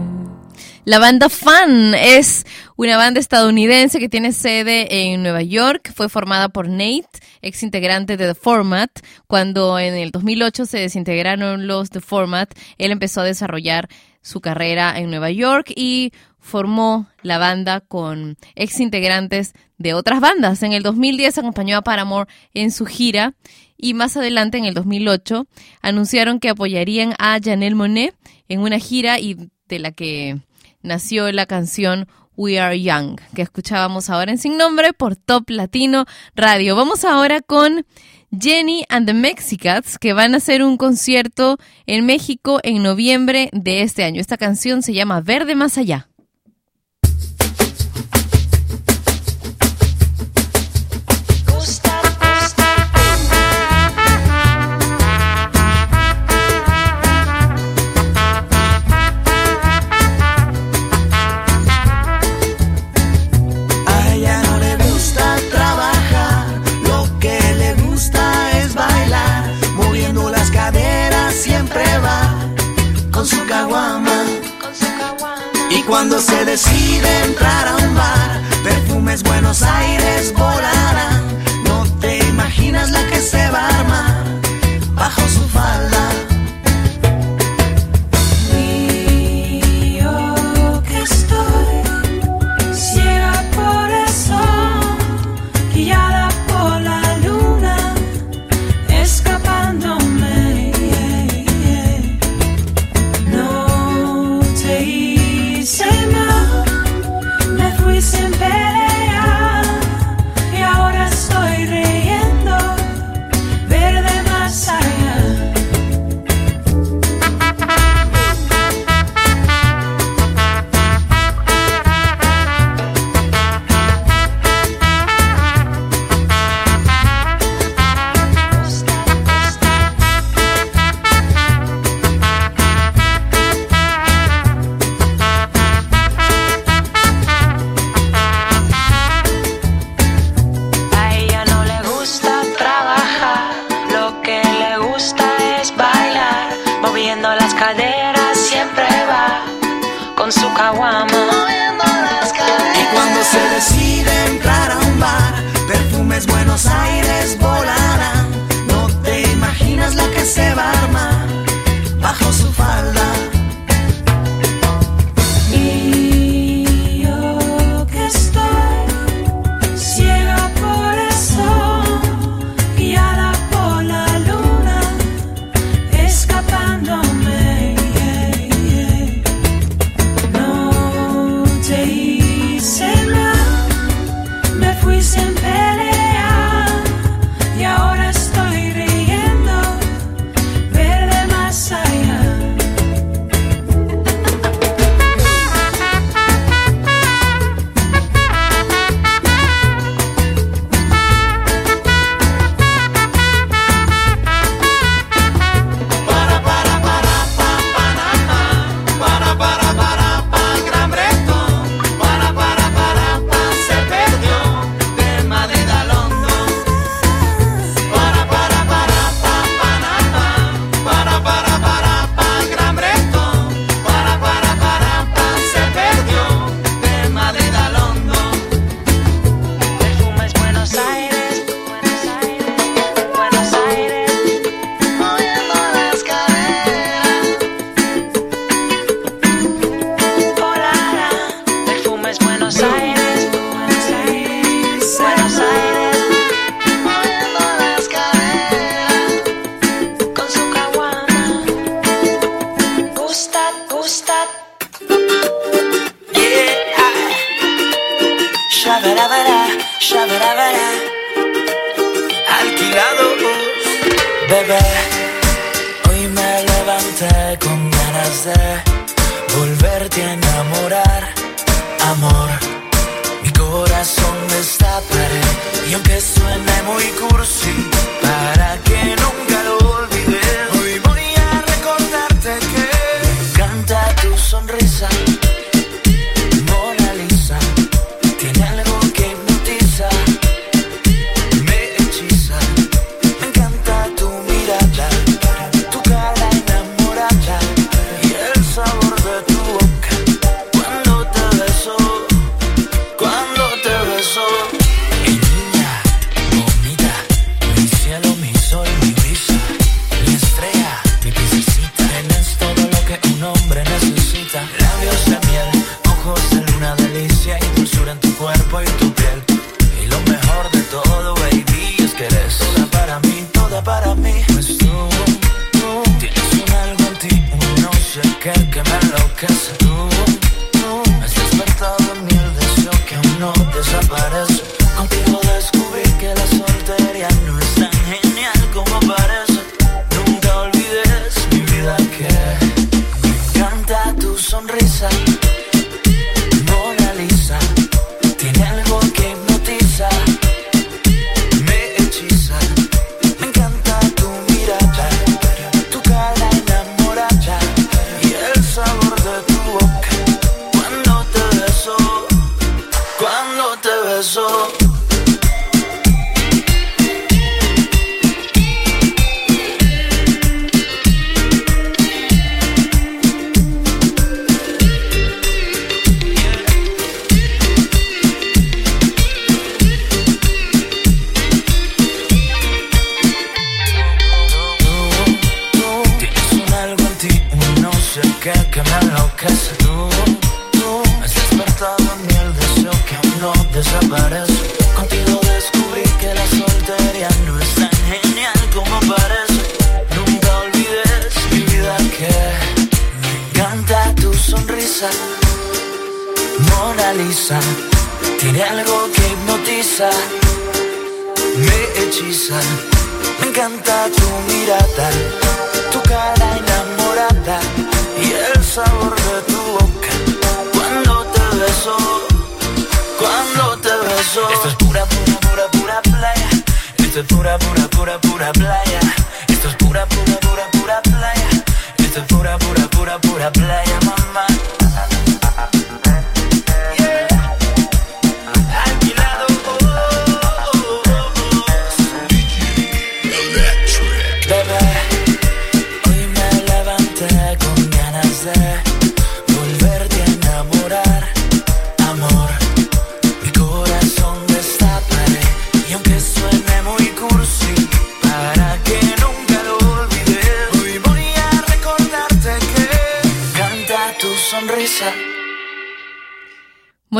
La banda Fan es una banda estadounidense que tiene sede en Nueva York. Fue formada por Nate, ex integrante de The Format. Cuando en el 2008 se desintegraron los The Format, él empezó a desarrollar su carrera en Nueva York y formó la banda con ex integrantes de otras bandas. En el 2010 acompañó a Paramore en su gira y más adelante, en el 2008, anunciaron que apoyarían a Janelle Monet en una gira y de la que nació la canción We Are Young, que escuchábamos ahora en Sin Nombre por Top Latino Radio. Vamos ahora con Jenny and the Mexicats, que van a hacer un concierto en México en noviembre de este año. Esta canción se llama Verde Más Allá. cuando se decide entrar a un bar, perfumes Buenos Aires volar.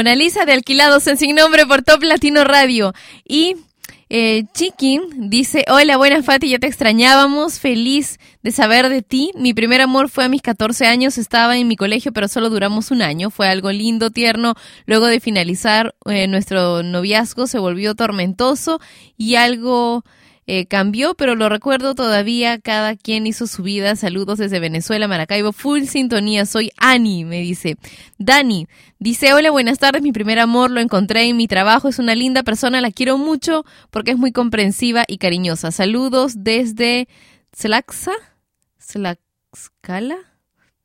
Mona Lisa de Alquilados en Sin Nombre por Top Latino Radio. Y eh, Chiquin dice, hola, buenas Fati, ya te extrañábamos, feliz de saber de ti. Mi primer amor fue a mis 14 años, estaba en mi colegio, pero solo duramos un año. Fue algo lindo, tierno. Luego de finalizar eh, nuestro noviazgo se volvió tormentoso y algo... eh, cambió, pero lo recuerdo todavía. Cada quien hizo su vida. Saludos desde Venezuela, Maracaibo. Full sintonía. Soy Ani, me dice. Dani dice: Hola, buenas tardes. Mi primer amor lo encontré en mi trabajo. Es una linda persona. La quiero mucho porque es muy comprensiva y cariñosa. Saludos desde Tlaxa, Tlaxcala,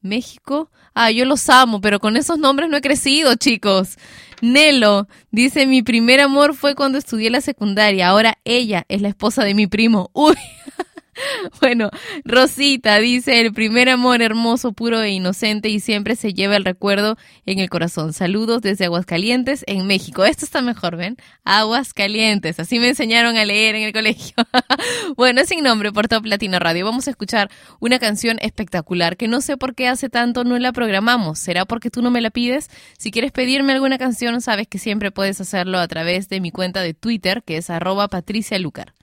México. Ah, yo los amo, pero con esos nombres no he crecido, chicos. Nelo dice, mi primer amor fue cuando estudié la secundaria, ahora ella es la esposa de mi primo. Uy. Bueno, Rosita dice, el primer amor hermoso, puro e inocente y siempre se lleva el recuerdo en el corazón. Saludos desde Aguascalientes, en México. Esto está mejor, ¿ven? Aguascalientes. Así me enseñaron a leer en el colegio. bueno, sin nombre por Top Latino Radio. Vamos a escuchar una canción espectacular que no sé por qué hace tanto no la programamos. ¿Será porque tú no me la pides? Si quieres pedirme alguna canción, sabes que siempre puedes hacerlo a través de mi cuenta de Twitter, que es arroba patricialucar.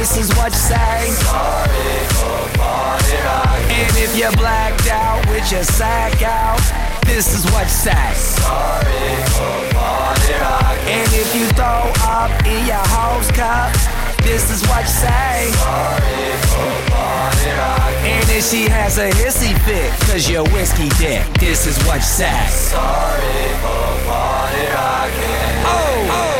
This is what you say. Sorry for party. And if you're blacked out with your sack out, this is what you say. Sorry for party. And if you throw up in your hose cup, this is what you say. Sorry for party. And if she has a hissy fit, cause you're whiskey dick, this is what you say. Sorry for party oh, oh,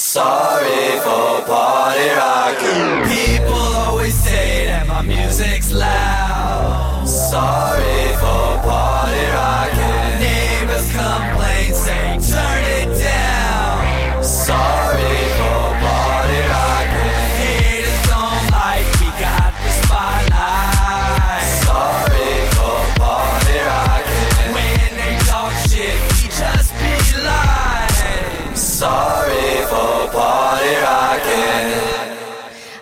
Sorry for party rocking. People always say that my music's loud. Sorry for party rocking. Neighbors complain, say turn it down. Sorry for party rocking. Haters don't like we got the spotlight. Sorry for party rocking. When they talk shit, we just be lying. Sorry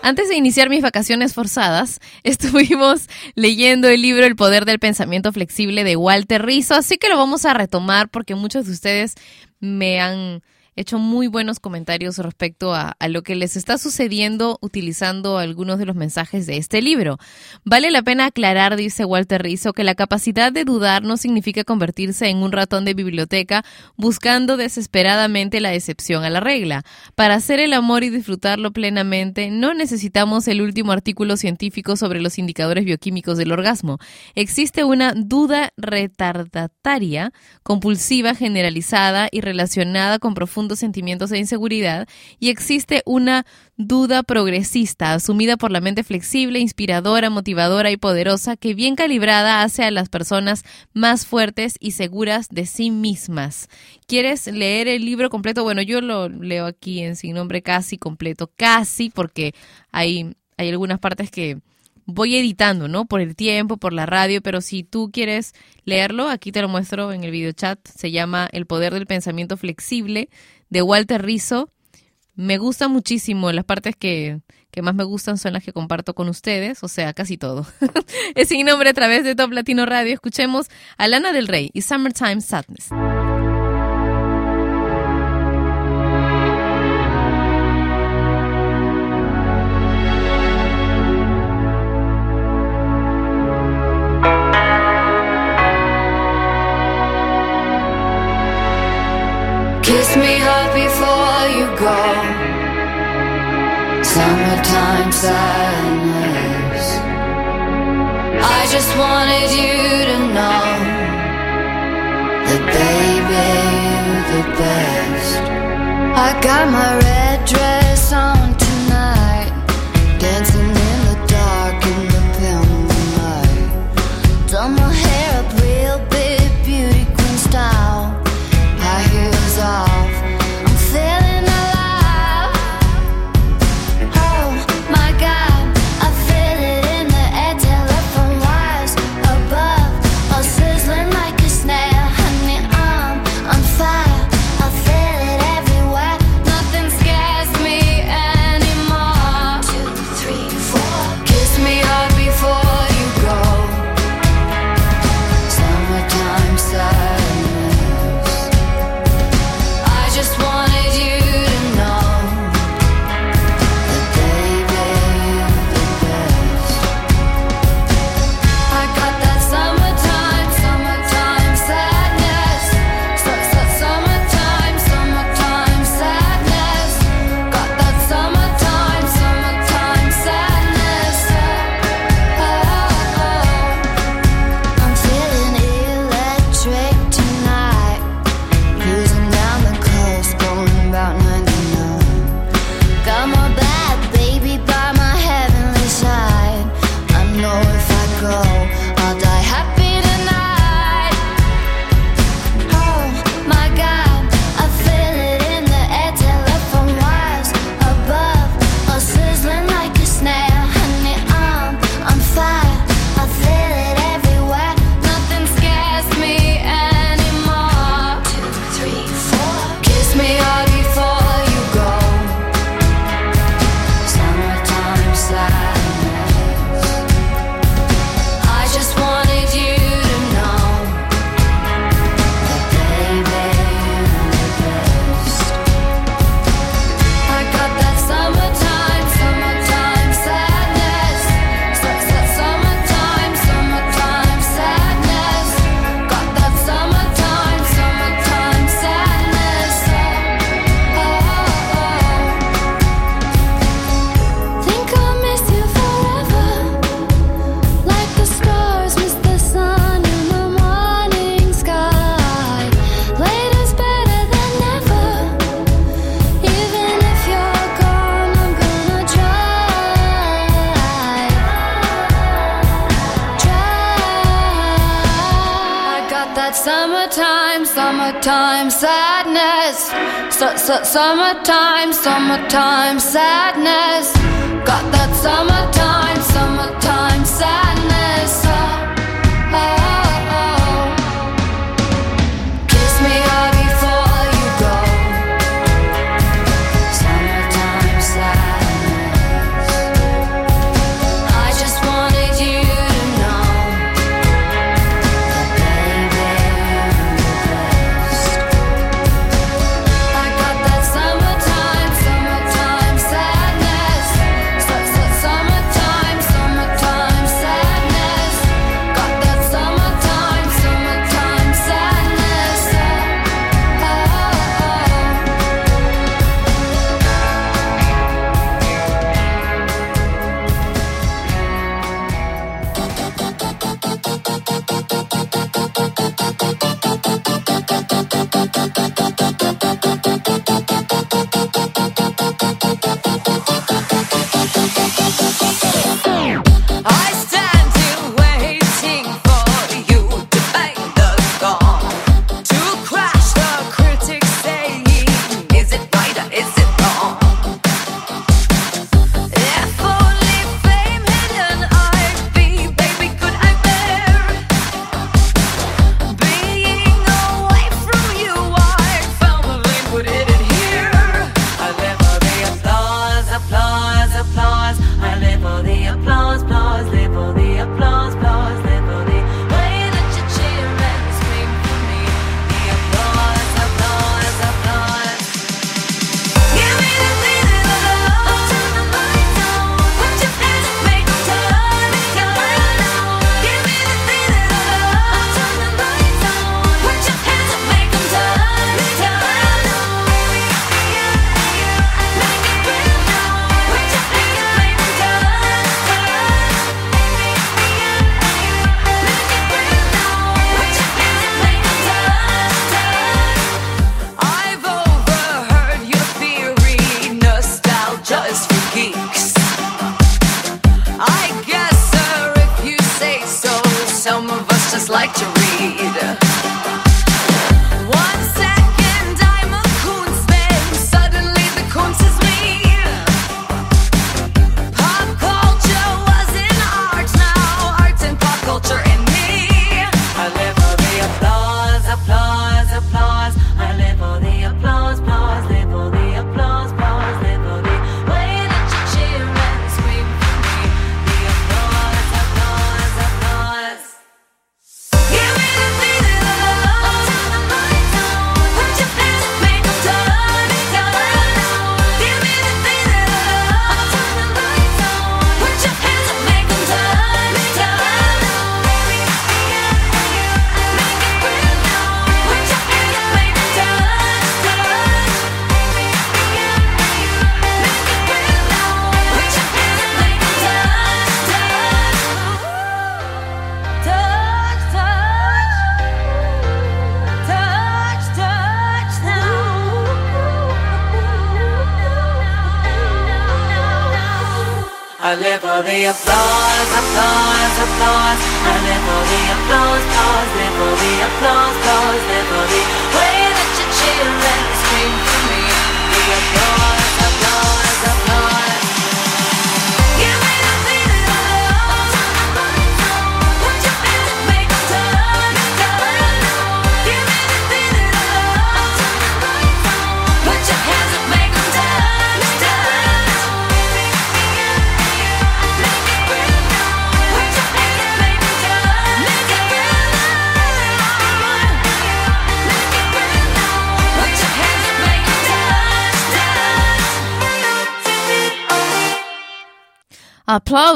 Antes de iniciar mis vacaciones forzadas, estuvimos leyendo el libro El poder del pensamiento flexible de Walter Rizzo, así que lo vamos a retomar porque muchos de ustedes me han hecho muy buenos comentarios respecto a, lo que les está sucediendo utilizando algunos de los mensajes de este libro. Vale la pena aclarar, dice Walter Rizzo, que la capacidad de dudar no significa convertirse en un ratón de biblioteca buscando desesperadamente la excepción a la regla. Para hacer el amor y disfrutarlo plenamente, no necesitamos el último artículo científico sobre los indicadores bioquímicos del orgasmo. Existe una duda retardataria, compulsiva, generalizada y relacionada con sentimientos de inseguridad y existe una duda progresista, asumida por la mente flexible, inspiradora, motivadora y poderosa, que bien calibrada hace a las personas más fuertes y seguras de sí mismas. ¿Quieres leer el libro completo? Bueno, yo lo leo aquí en sin nombre casi completo, casi, porque hay, hay algunas partes que voy editando, ¿no? Por el tiempo, por la radio, pero si tú quieres leerlo, aquí te lo muestro en el video chat. Se llama El poder del pensamiento flexible de Walter Rizzo. Me gusta muchísimo, las partes que, que más me gustan son las que comparto con ustedes, o sea, casi todo. es sin nombre a través de Top Latino Radio. Escuchemos a Lana del Rey y Summertime Sadness. Kiss me hard before you go. Summertime sadness. I just wanted you to know that, baby, you're the best. I got my red dress summertime, summertime sadness.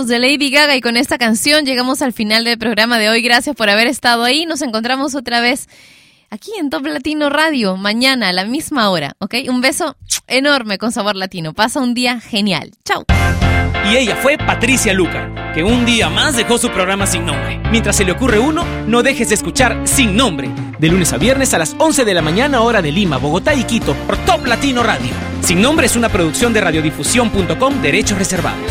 De Lady Gaga y con esta canción llegamos al final del programa de hoy. Gracias por haber estado ahí. Nos encontramos otra vez aquí en Top Latino Radio mañana a la misma hora, ¿ok? Un beso enorme con sabor latino. Pasa un día genial. Chao. Y ella fue Patricia Lucar, que un día más dejó su programa sin nombre. Mientras se le ocurre uno, no dejes de escuchar Sin Nombre, de lunes a viernes a las 11 de la mañana hora de Lima, Bogotá y Quito, por Top Latino Radio. Sin Nombre es una producción de radiodifusión.com, derechos reservados.